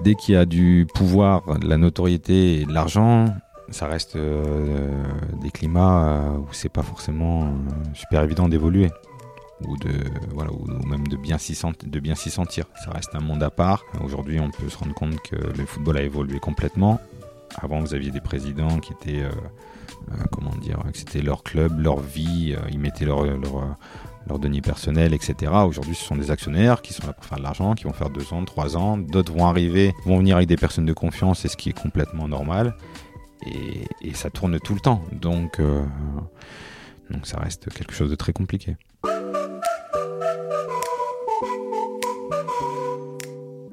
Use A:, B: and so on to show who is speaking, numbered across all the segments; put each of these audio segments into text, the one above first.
A: Dès qu'il y a du pouvoir, de la notoriété et de l'argent, ça reste euh, des climats euh, où c'est pas forcément euh, super évident d'évoluer ou de voilà ou, même de bien s'y sentir. Ça reste un monde à part. Aujourd'hui, on peut se rendre compte que le football a évolué complètement. Avant, vous aviez des présidents qui étaient euh, euh, comment dire, c'était leur club, leur vie, euh, ils mettaient leur, leur, euh, leur denier personnel, etc. Aujourd'hui, ce sont des actionnaires qui sont là pour faire de l'argent, qui vont faire deux ans, trois ans. D'autres vont arriver, vont venir avec des personnes de confiance, et ce qui est complètement normal. Et, et ça tourne tout le temps. Donc, euh, donc ça reste quelque chose de très compliqué.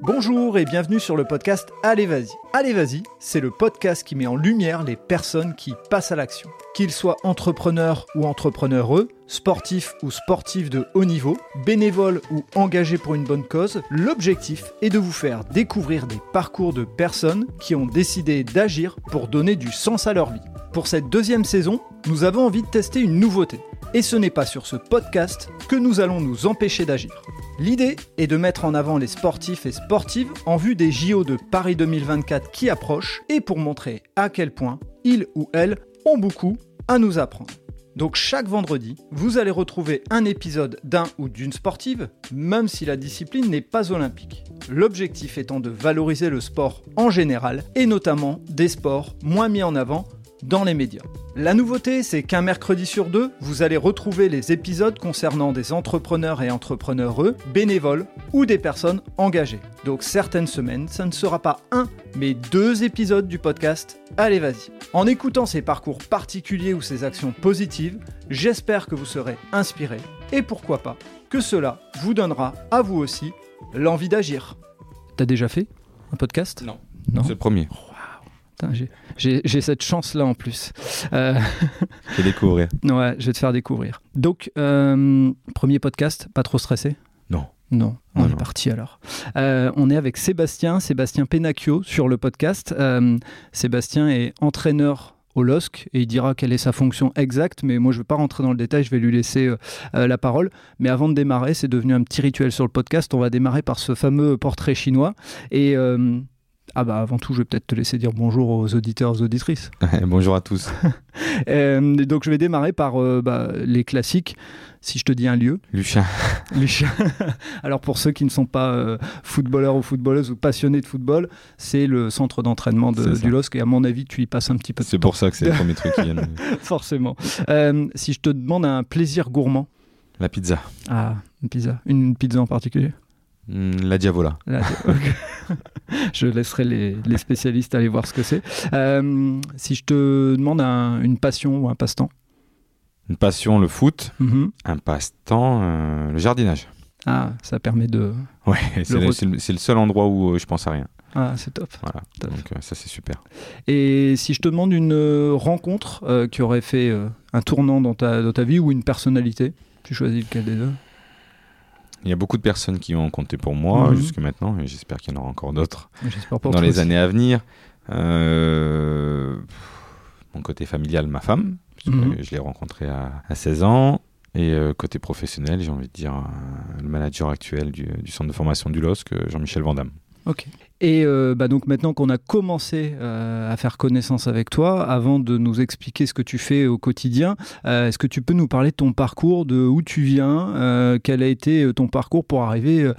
B: Bonjour et bienvenue sur le podcast Allez Vas-y. Allez Vas-y, c'est le podcast qui met en lumière les personnes qui passent à l'action. Qu'ils soient entrepreneurs ou entrepreneureux, sportifs ou sportifs de haut niveau, bénévoles ou engagés pour une bonne cause, l'objectif est de vous faire découvrir des parcours de personnes qui ont décidé d'agir pour donner du sens à leur vie. Pour cette deuxième saison, nous avons envie de tester une nouveauté. Et ce n'est pas sur ce podcast que nous allons nous empêcher d'agir. L'idée est de mettre en avant les sportifs et sportives en vue des JO de Paris 2024 qui approchent et pour montrer à quel point ils ou elles ont beaucoup à nous apprendre. Donc chaque vendredi, vous allez retrouver un épisode d'un ou d'une sportive, même si la discipline n'est pas olympique. L'objectif étant de valoriser le sport en général et notamment des sports moins mis en avant dans les médias. La nouveauté, c'est qu'un mercredi sur deux, vous allez retrouver les épisodes concernant des entrepreneurs et entrepreneureux, bénévoles ou des personnes engagées. Donc certaines semaines, ça ne sera pas un, mais deux épisodes du podcast Allez vas-y. En écoutant ces parcours particuliers ou ces actions positives, j'espère que vous serez inspiré et pourquoi pas que cela vous donnera à vous aussi l'envie d'agir. T'as déjà fait un podcast?
A: Non.
B: Non?
A: C'est le premier.
B: Putain, j'ai- cette chance-là en plus. Euh,
A: Je vais découvrir.
B: ouais, je vais te faire découvrir. Donc, euh, premier podcast, pas trop stressé
A: Non.
B: Non, on est
A: non.
B: parti alors. Euh, on est avec Sébastien, Sébastien Penacchio sur le podcast. Euh, Sébastien est entraîneur au LOSC et il dira quelle est sa fonction exacte, mais moi je ne vais pas rentrer dans le détail, je vais lui laisser euh, euh, la parole. Mais avant de démarrer, c'est devenu un petit rituel sur le podcast, on va démarrer par ce fameux portrait chinois. Et euh, ah bah avant tout, je vais peut-être te laisser dire bonjour aux auditeurs, aux auditrices.
A: Bonjour à tous.
B: Euh, donc je vais démarrer par euh, bah, les classiques. Si je te dis un lieu,
A: Lucien.
B: Lucien. Alors pour ceux qui ne sont pas euh, footballeurs ou footballeuses ou passionnés de football, c'est le centre d'entraînement de- du LOSC et à mon avis tu y passes un petit peu de
A: C'est pour ça que c'est le premier truc qui vient.
B: temps, forcément. Si je te demande un plaisir gourmand,
A: La pizza.
B: ah, une pizza, une pizza en particulier
A: Hmm, La Diavola.
B: Ok. Je laisserai les, les spécialistes aller voir ce que c'est. Euh, si je te demande un- une passion ou un passe-temps
A: Une passion, le foot.
B: Mhm.
A: Un passe-temps, euh, le jardinage.
B: Ah, ça permet de...
A: Ouais, c'est
B: Le
A: seul endroit où euh, je pense à rien.
B: Ah, c'est top.
A: Voilà.
B: Top.
A: Donc euh, ça c'est super.
B: Et si je te demande une rencontre qui aurait fait un tournant dans ta, dans ta vie ou une personnalité, tu choisis lequel des deux?
A: Il y a beaucoup de personnes qui ont compté pour moi
B: Mhm.
A: jusque maintenant et j'espère qu'il y en aura encore d'autres dans les
B: aussi.
A: années à venir. Euh, mon côté familial, ma femme,
B: Mhm.
A: je l'ai rencontrée à, à 16 ans. Et euh, côté professionnel, j'ai envie de dire euh, le manager actuel du, du centre de formation du LOSC, Jean-Michel Vandamme.
B: Ok. Et euh, bah donc maintenant qu'on a commencé euh, à faire connaissance avec toi, avant de nous expliquer ce que tu fais au quotidien, euh, est-ce que tu peux nous parler de ton parcours, de où tu viens, quel a été ton parcours pour arriver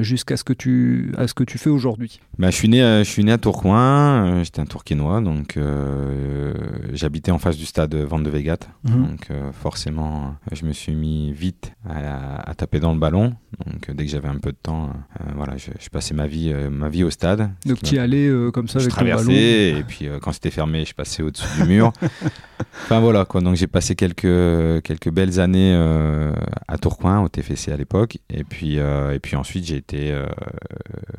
B: jusqu'à ce que tu à ce que tu fais aujourd'hui?
A: Bah, je, suis né, à- je suis né à Tourcoing, j'étais un Tourquenois, donc j'habitais en face du stade Van de Vegat. Donc euh, forcément, je me suis mis vite à, à taper dans le ballon. Donc dès que j'avais un peu de temps, voilà, je, je passais ma vie, ma vie au stade.
B: Donc tu y allais euh, comme ça
A: je
B: avec ton ballon.
A: traversais et puis euh, quand c'était fermé, je passais au-dessus du mur. enfin voilà quoi. Donc j'ai passé quelques quelques belles années euh, à Tourcoing au TFC à l'époque et puis euh, et puis ensuite j'ai été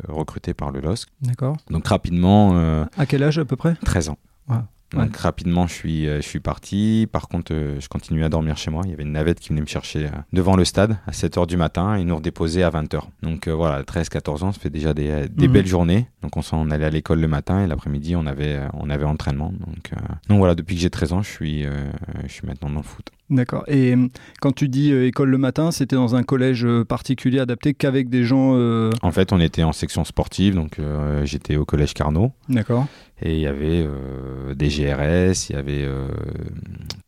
A: recruté par le LOSC.
B: D'accord.
A: Donc rapidement
B: À quel âge à peu près?
A: 13 ans.
B: Ouais.
A: Donc
B: Ouais.
A: rapidement, je suis, euh, je suis parti. Par contre, euh, je continuais à dormir chez moi. Il y avait une navette qui venait me chercher euh, devant le stade à 7h du matin et nous redéposer à 20h. Donc euh, voilà, 13-14 ans, ça fait déjà des, des
B: Mhm.
A: belles journées. Donc on, s'en allait à l'école le matin et l'après-midi, on avait, on avait entraînement. Donc, euh, donc voilà, depuis que j'ai 13 ans, je suis, euh, je suis maintenant dans le foot.
B: D'accord. Et quand tu dis euh, école le matin, c'était dans un collège particulier adapté qu'avec des gens. euh,
A: En fait, on était en section sportive, donc euh, j'étais au collège Carnot.
B: D'accord.
A: Et il y avait euh, des GRS, il y avait.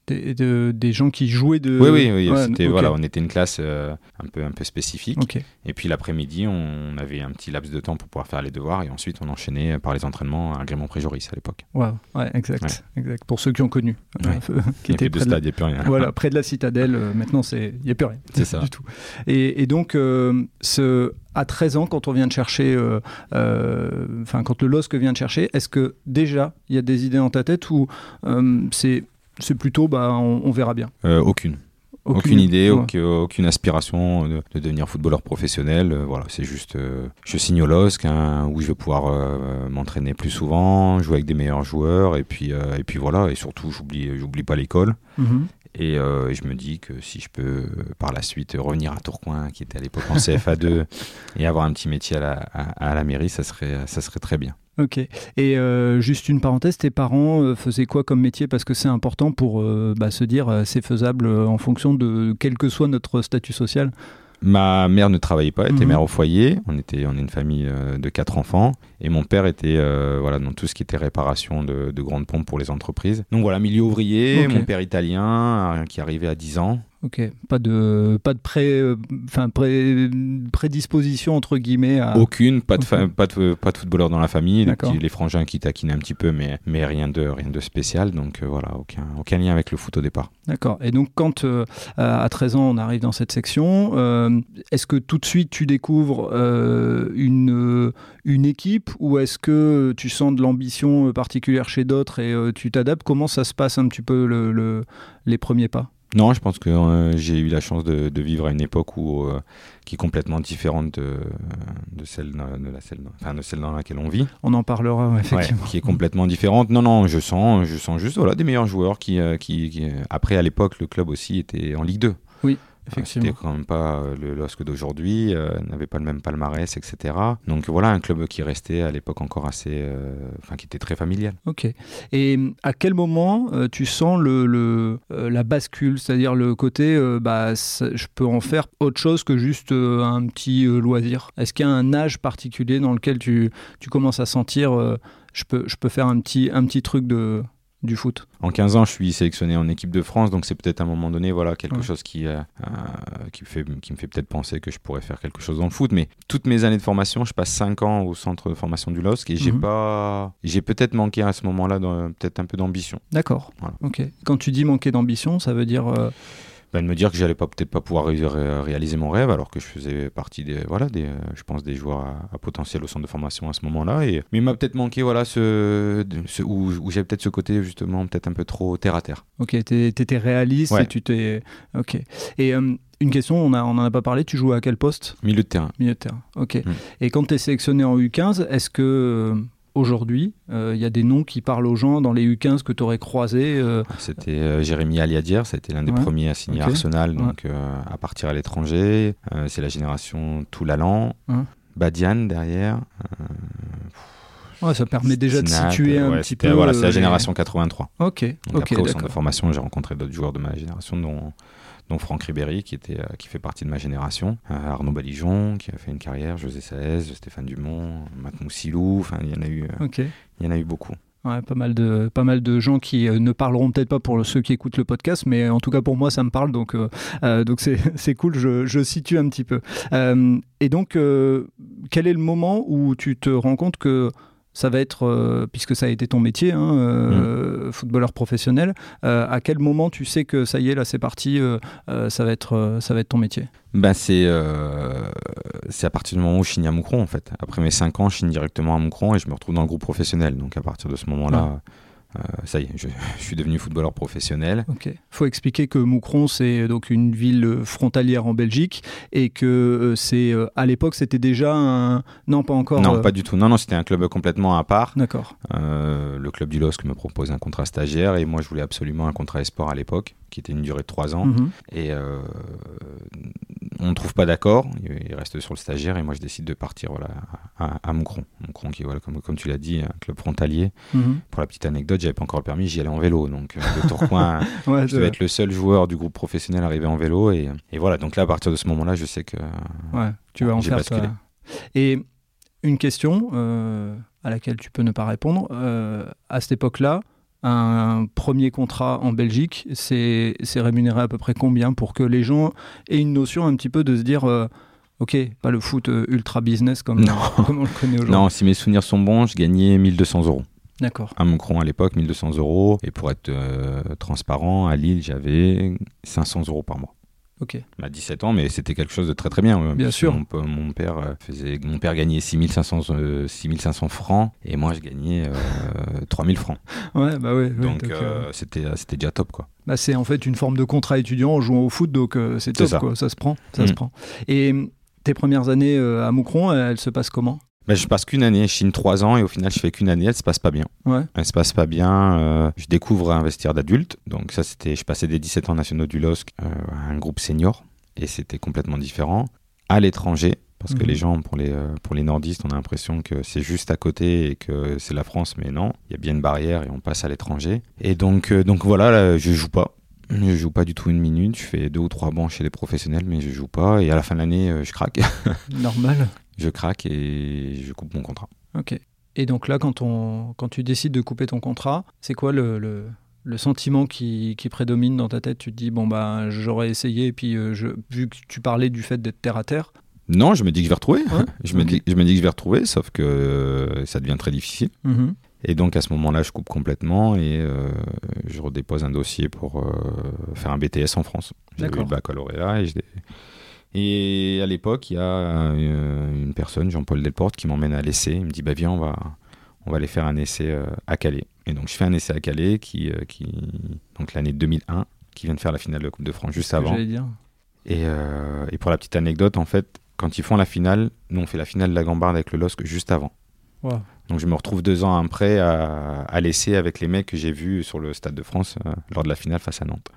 B: Des, de- des gens qui jouaient de.
A: Oui, oui, oui.
B: Ouais,
A: voilà, on était une classe euh, un, peu, un peu spécifique. Et puis l'après-midi, on avait un petit laps de temps pour pouvoir faire les devoirs. Et ensuite, on enchaînait par les entraînements à Grémont-Préjoris à l'époque.
B: Ouais, exact, exact. Pour ceux qui ont connu,
A: Ouais.
B: euh, qui
A: Il n'y
B: étaient
A: a plus de stade, il n'y a plus rien.
B: voilà, près de la citadelle. euh, maintenant, il y a plus rien.
A: C'est ça.
B: du tout. Et, et donc, euh, ce, à 13 ans, quand on vient de chercher, euh, euh, enfin, quand le LOSC vient de chercher, est-ce que déjà il y a des idées dans ta tête ou euh, c'est, c'est plutôt, bah, on, on verra bien.
A: Euh, aucune. Aucune, idée, aucune, aucune aspiration de, de devenir footballeur professionnel. Euh, voilà, c'est juste, euh, je signe au LOSC hein, où je vais pouvoir euh, m'entraîner plus souvent, jouer avec des meilleurs joueurs, et puis, euh, et puis voilà. Et surtout, j'oublie, j'oublie pas l'école.
B: Mhm.
A: Et euh, je me dis que si je peux euh, par la suite revenir à Tourcoing, qui était à l'époque en CFA2, et avoir un petit métier à la, à, à la mairie, ça serait, ça serait très bien.
B: Ok. Et euh, juste une parenthèse, tes parents euh, faisaient quoi comme métier? Parce que c'est important pour euh, bah, se dire c'est faisable en fonction de quel que soit notre statut social.
A: Ma mère ne travaillait pas, elle était
B: Mhm.
A: mère au foyer. On était, on est une famille de quatre enfants. Et mon père était euh, voilà, dans tout ce qui était réparation de, de grandes pompes pour les entreprises. Donc voilà, milieu ouvrier, mon père italien, qui arrivait à 10 ans.
B: Ok. Pas de, pas de pré, enfin, pré- prédisposition entre guillemets à.
A: Aucune, pas de, pas, de, pas de footballeur dans la famille. Les,
B: D'accord.
A: petits- les frangins qui taquinaient un petit peu, mais, mais rien, de, rien de spécial. Donc euh, voilà, aucun, aucun lien avec le foot au départ.
B: D'accord. Et donc, quand euh, à 13 ans, on arrive dans cette section, euh, est-ce que tout de suite tu découvres une, une équipe ou est-ce que tu sens de l'ambition particulière chez d'autres et tu t'adaptes? Comment ça se passe un petit peu le, le- les premiers pas?
A: Non, je pense que euh, j'ai eu la chance de, de vivre à une époque où, euh, qui est complètement différente de, de, celle, dans- de, la, celle, dans, enfin, de celle dans laquelle on vit.
B: On en parlera, ouais,
A: Ouais,
B: effectivement.
A: qui est complètement différente. Non, non, je sens, je sens juste voilà, des meilleurs joueurs qui, euh, qui, qui- Après, à l'époque, le club aussi était en Ligue 2.
B: Effectivement.
A: C'était quand même pas euh, le LOSC d'aujourd'hui, euh, n'avait pas le même palmarès, etc. Donc voilà, un club qui restait à l'époque encore assez. euh, Enfin, qui était très familial.
B: Ok. Et à quel moment euh, tu sens le, le, la bascule, c'est-à-dire le côté, bah, je peux en faire autre chose que juste un petit loisir Est-ce qu'il y a un âge particulier dans lequel tu, tu commences à sentir, je, peux, je peux faire un petit, un petit truc de, du foot
A: En 15 ans, je suis sélectionné en équipe de France, donc c'est peut-être à un moment donné voilà, quelque
B: Ouais.
A: chose qui, euh, euh, qui, me fait, qui me fait peut-être penser que je pourrais faire quelque chose dans le foot. Mais toutes mes années de formation, je passe 5 ans au centre de formation du LOSC et j'ai
B: Mhm.
A: pas, j'ai peut-être manqué à ce moment-là peut-être un peu d'ambition.
B: D'accord.
A: Voilà.
B: Ok. Quand tu dis manquer d'ambition, ça veut dire. euh,
A: Ben, de me dire que j'allais pas peut-être pas pouvoir ré- ré- réaliser mon rêve alors que je faisais partie des voilà des euh, je pense des joueurs à, à potentiel au centre de formation à ce moment-là et mais il m'a peut-être manqué voilà ce, où, où j'avais peut-être ce côté justement peut-être un peu trop terre à terre.
B: Ok, t'es- t'étais réaliste
A: Ouais.
B: et tu t'es. Ok. Et euh, une question, on, a, on en a pas parlé, tu joues à quel poste?
A: Milieu de terrain.
B: Milieu de terrain. Ok.
A: Mm.
B: Et quand tu es sélectionné en U15, est-ce que euh, aujourd'hui, il y a des noms qui parlent aux gens dans les U15 que tu aurais croisés euh,
A: C'était euh, Jérémy Aliadière, ça a été l'un des
B: Ouais.
A: premiers à signer Arsenal, donc euh, à partir à l'étranger. Euh, c'est la génération Toulalan,
B: Ouais.
A: Badiane derrière.
B: ouais, Ça permet déjà de situer un
A: ouais,
B: petit peu.
A: Voilà, c'est
B: euh,
A: la génération 83.
B: Ok,
A: Donc
B: ok,
A: après, au centre de formation, j'ai rencontré d'autres joueurs de ma génération, dont, dont Franck Ribéry, qui, était, euh, qui fait partie de ma génération, euh, Arnaud Balijon, qui a fait une carrière, José Saez, Stéphane Dumont, Matt Moussilou, enfin, il y en a eu, euh, il y en a eu beaucoup.
B: Ouais, pas mal de pas mal de gens qui ne parleront peut-être pas pour ceux qui écoutent le podcast, mais en tout cas pour moi ça me parle donc euh, donc c'est c'est cool. Je, je situe un petit peu. Euh, et donc euh, quel est le moment où tu te rends compte que ça va être, euh, puisque ça a été ton métier, hein, euh, footballeur professionnel, euh, à quel moment tu sais que ça y est, là c'est parti, ça, va être, ça va être ton métier?
A: Ben, c'est c'est à partir du moment où je signe à Moucron, en fait. Après mes 5 ans, je signe directement à Moucron et je me retrouve dans le groupe professionnel. Donc à partir de ce moment-là, euh, ça y est, je, je suis devenu footballeur professionnel.
B: Ok. faut expliquer que Moucron, c'est donc une ville frontalière en Belgique et que euh, c'est euh, à l'époque, c'était déjà un. Non, pas encore.
A: non,
B: euh,
A: pas du tout. Non, non, c'était un club complètement à part.
B: D'accord.
A: Euh, le club du LOSC me propose un contrat stagiaire et moi je voulais absolument un contrat esport à l'époque qui était une durée de 3 ans.
B: Mhm.
A: Et euh, on ne trouve pas d'accord, il il reste sur le stagiaire et moi je décide de partir voilà, à, à Moucron. Moucron qui voilà, comme, comme tu l'as dit, un club frontalier.
B: Mhm.
A: Pour la petite anecdote, j'avais pas encore le permis, j'y allais en vélo. Donc, euh, le Tourcoing,
B: Ouais,
A: je devais être le seul joueur du groupe professionnel arrivé en vélo. Et, et voilà, donc là, à partir de ce moment-là, je sais que.
B: ouais, tu vas en faire
A: basculé.
B: Et une question euh, à laquelle tu peux ne pas répondre. euh, à cette époque-là, un premier contrat en Belgique, c'est rémunéré à peu près combien pour que les gens aient une notion un petit peu de se dire, euh, ok, pas le foot ultra business comme,
A: Non.
B: comme on le connaît aujourd'hui.
A: Non, si mes souvenirs sont bons, je gagnais 1200 euros.
B: D'accord.
A: À Moncron à l'époque, 1200 euros. Et pour être euh, transparent, à Lille, j'avais 500 euros par mois.
B: Ok.
A: À 17 ans, mais c'était quelque chose de très très bien. euh,
B: Bien sûr.
A: Mon, père euh, faisait, mon père gagnait 6500, euh, 6500 francs et moi je gagnais euh, 3000 francs.
B: Ouais, bah ouais.
A: donc euh,
B: euh,
A: c'était déjà top quoi.
B: bah, c'est en fait une forme de contrat étudiant en jouant au foot, donc euh, c'est top,
A: ça.
B: quoi. Ça se prend, ça se
A: Mm.
B: prend. Et tes premières années euh, à Moucron, elles se passent comment?
A: Ben, je passe qu'une année, je chine 3 ans et au final je fais qu'une année, elle se passe pas bien.
B: Ouais.
A: Elle se passe pas bien. euh, je découvre un vestiaire d'adultes. Donc ça, c'était, je passais des 17 ans nationaux du LOSC euh, à un groupe senior. Et c'était complètement différent. À l'étranger, parce que
B: Mhm.
A: les gens, pour les, euh, pour les nordistes, on a l'impression que c'est juste à côté et que c'est la France. Mais non, il y a bien une barrière et on passe à l'étranger. Et donc, euh, donc voilà, là, je joue pas. Je joue pas du tout une minute. Je fais deux ou trois bancs chez les professionnels, mais je joue pas. Et à la fin de l'année, euh, je craque.
B: Normal.
A: je craque et je coupe mon contrat.
B: Ok. Et donc là, quand, on, quand tu décides de couper ton contrat, c'est quoi le, le, le sentiment qui, qui prédomine dans ta tête? Tu te dis, bon, bah, j'aurais essayé, et puis euh, je, vu que tu parlais du fait d'être terre à terre,
A: Non, je me dis que je vais retrouver.
B: Ouais,
A: je, me dis, je me dis que je vais retrouver, sauf que euh, ça devient très difficile.
B: Mhm.
A: Et donc à ce moment-là, je coupe complètement et euh, je redépose un dossier pour euh, faire un BTS en France. J'ai eu le baccalauréat et je Et à l'époque, il y a euh, une personne, Jean-Paul Delporte, qui m'emmène à l'essai. Il me dit bah viens, on va, on va aller faire un essai euh, à Calais. Et donc je fais un essai à Calais, qui, qui donc l'année 2001, qui vient de faire la finale de la Coupe de France juste avant.
B: dire.
A: Et, euh, et pour la petite anecdote, en fait, quand ils font la finale, nous on fait la finale de la Gambarde avec le LOSC juste avant.
B: Wow.
A: Donc je me retrouve deux ans après à, à l'essai avec les mecs que j'ai vus sur le Stade de France euh, lors de la finale face à Nantes.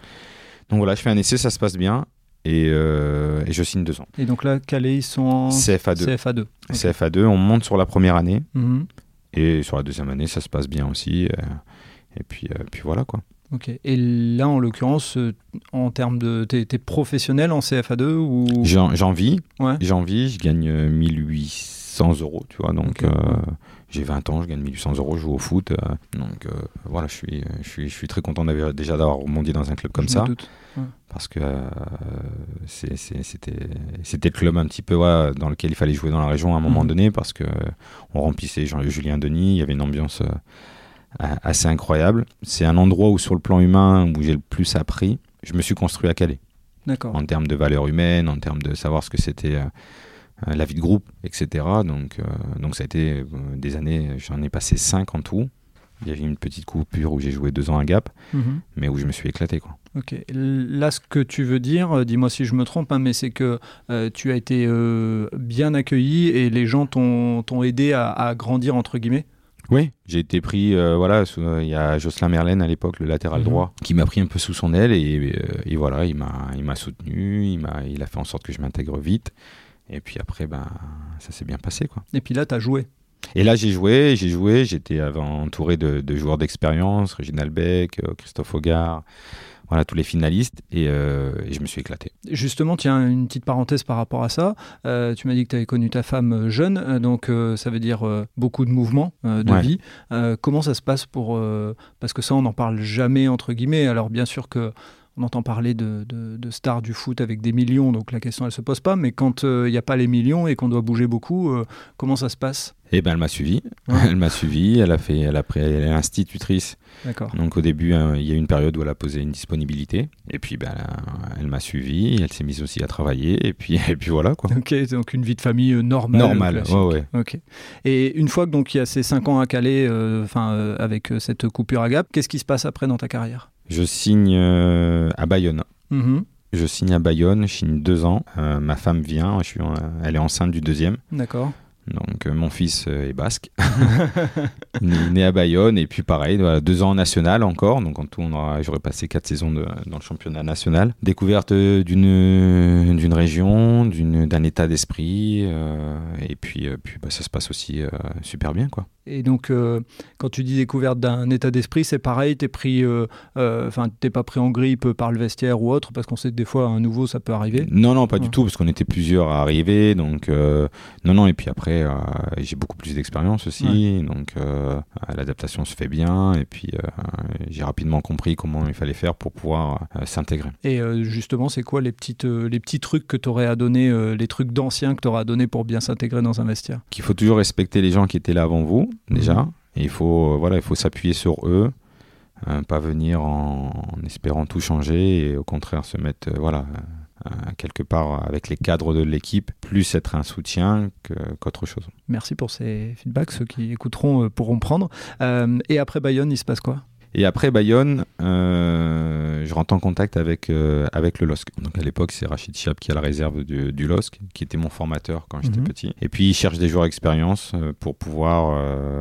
A: Donc voilà, je fais un essai, ça se passe bien. Et, euh, et je signe deux ans.
B: Et donc là, Calais, ils sont en
A: CFA2.
B: CFA2.
A: CFA2, on monte sur la première année.
B: Mhm.
A: Et sur la deuxième année, ça se passe bien aussi. Euh, et puis, puis voilà quoi.
B: Ok. Et là, en l'occurrence, euh, en termes de. T'es es professionnel en CFA2 ou...
A: J'en vis. J'en vis. Je gagne 1800. 100 euros, tu vois. Donc, euh, j'ai 20 ans, je gagne 1800 euros, je joue au foot. Euh, donc, euh, voilà, je suis, je, suis, je suis très content déjà d'avoir rebondi dans un club comme
B: je
A: ça.
B: Ouais.
A: Parce que c'était, le club un petit peu dans lequel il fallait jouer dans la région à un moment donné, parce qu'on remplissait Jean- Julien Denis, il y avait une ambiance assez incroyable. C'est un endroit où, sur le plan humain, où j'ai le plus appris. Je me suis construit à Calais. En termes de valeurs humaines, en termes de savoir ce que c'était la vie de groupe, etc. Donc, euh, donc ça a été euh, des années, j'en ai passé cinq en tout. Il y avait une petite coupure où j'ai joué deux ans à Gap,
B: Mhm.
A: mais où je me suis éclaté. Quoi.
B: Ok. Là, ce que tu veux dire, euh, dis-moi si je me trompe, hein, mais c'est que euh, tu as été euh, bien accueilli et les gens t'ont t'ont aidé à, à grandir, entre guillemets?
A: Oui, j'ai été pris, euh, voilà, euh, il y a Jocelyn Merlène à l'époque, le latéral
B: Mhm.
A: droit, qui m'a pris un peu sous son aile et, euh, et voilà, il m'a, il m'a soutenu, il m'a, il a fait en sorte que je m'intègre vite. Et puis après, ben, ça s'est bien passé, quoi.
B: Et puis là, tu as joué.
A: Et là, j'ai joué, j'ai joué, j'étais entouré de, de joueurs d'expérience, Reginald Beck, euh, Christophe Hogard, voilà, tous les finalistes, et, euh, et je me suis éclaté.
B: Justement, tiens, une petite parenthèse par rapport à ça. Euh, tu m'as dit que tu avais connu ta femme jeune, donc euh, ça veut dire beaucoup de mouvements de
A: Ouais.
B: vie. Comment ça se passe pour... parce que ça, on n'en parle jamais, entre guillemets. Alors bien sûr que... On entend parler de, de- de stars du foot avec des millions, donc la question elle se pose pas. Mais quand euh, il n'y a pas les millions et qu'on doit bouger beaucoup, euh, comment ça se passe?
A: Et ben, elle m'a suivi,
B: Ouais.
A: elle m'a suivi, elle a fait, elle a pris, elle est institutrice
B: D'accord.
A: Donc au début, hein, il y a eu une période où elle a posé une disponibilité. Et puis ben, elle, m'a suivi, elle s'est mise aussi à travailler. Et puis, et puis voilà quoi.
B: Ok, donc une vie de famille euh, normale.
A: Normal,
B: classique.
A: ouais, ouais.
B: Ok. Et une fois que donc il y a ces 5 ans à Calais, enfin euh, avec cette coupure à Gap, qu'est-ce qui se passe après dans ta carrière?
A: Je signe euh, à Bayonne.
B: Mhm.
A: Je signe à Bayonne, je signe deux ans. Euh, ma femme vient, je suis en- elle est enceinte du deuxième.
B: D'accord.
A: Donc mon fils est basque, né, à Bayonne, et puis pareil, deux ans en national encore. Donc en tout, j'aurais passé quatre saisons dans le championnat national. Découverte d'une d'une région, d'un état d'esprit, et puis, puis bah, ça se passe aussi super bien. quoi.
B: Et donc, euh, quand tu dis découverte d'un état d'esprit, c'est pareil, t'es pris, euh, euh, enfin, t'es pas pris en grippe par le vestiaire ou autre, parce qu'on sait que des fois, un nouveau, ça peut arriver.
A: Non, non, pas du tout, parce qu'on était plusieurs à arriver, donc non, non. Et puis après, j'ai beaucoup plus d'expérience aussi, donc l'adaptation se fait bien, et puis j'ai rapidement compris comment il fallait faire pour pouvoir s'intégrer.
B: Et justement, c'est quoi les petites, les petits trucs que t'aurais à donner, les trucs d'anciens que t'aurais à donner pour bien s'intégrer dans un vestiaire?
A: Qu'il faut toujours respecter les gens qui étaient là avant vous déjà. Mhm. Et il faut, euh, voilà, il faut s'appuyer sur eux, hein, pas venir en, espérant tout changer et au contraire se mettre, euh, voilà, euh, quelque part avec les cadres de l'équipe, plus être un soutien qu'autre chose.
B: Merci pour ces feedbacks. Ceux qui écouteront pourront prendre. et après Bayonne, il se passe quoi?
A: Et après Bayonne, euh, je rentre en contact avec, euh, avec le LOSC. Donc à l'époque, c'est Rachid Chiab qui a la réserve du, du LOSC, qui était mon formateur quand j'étais mhm. petit. Et puis, il cherche des joueurs d'expérience euh, pour pouvoir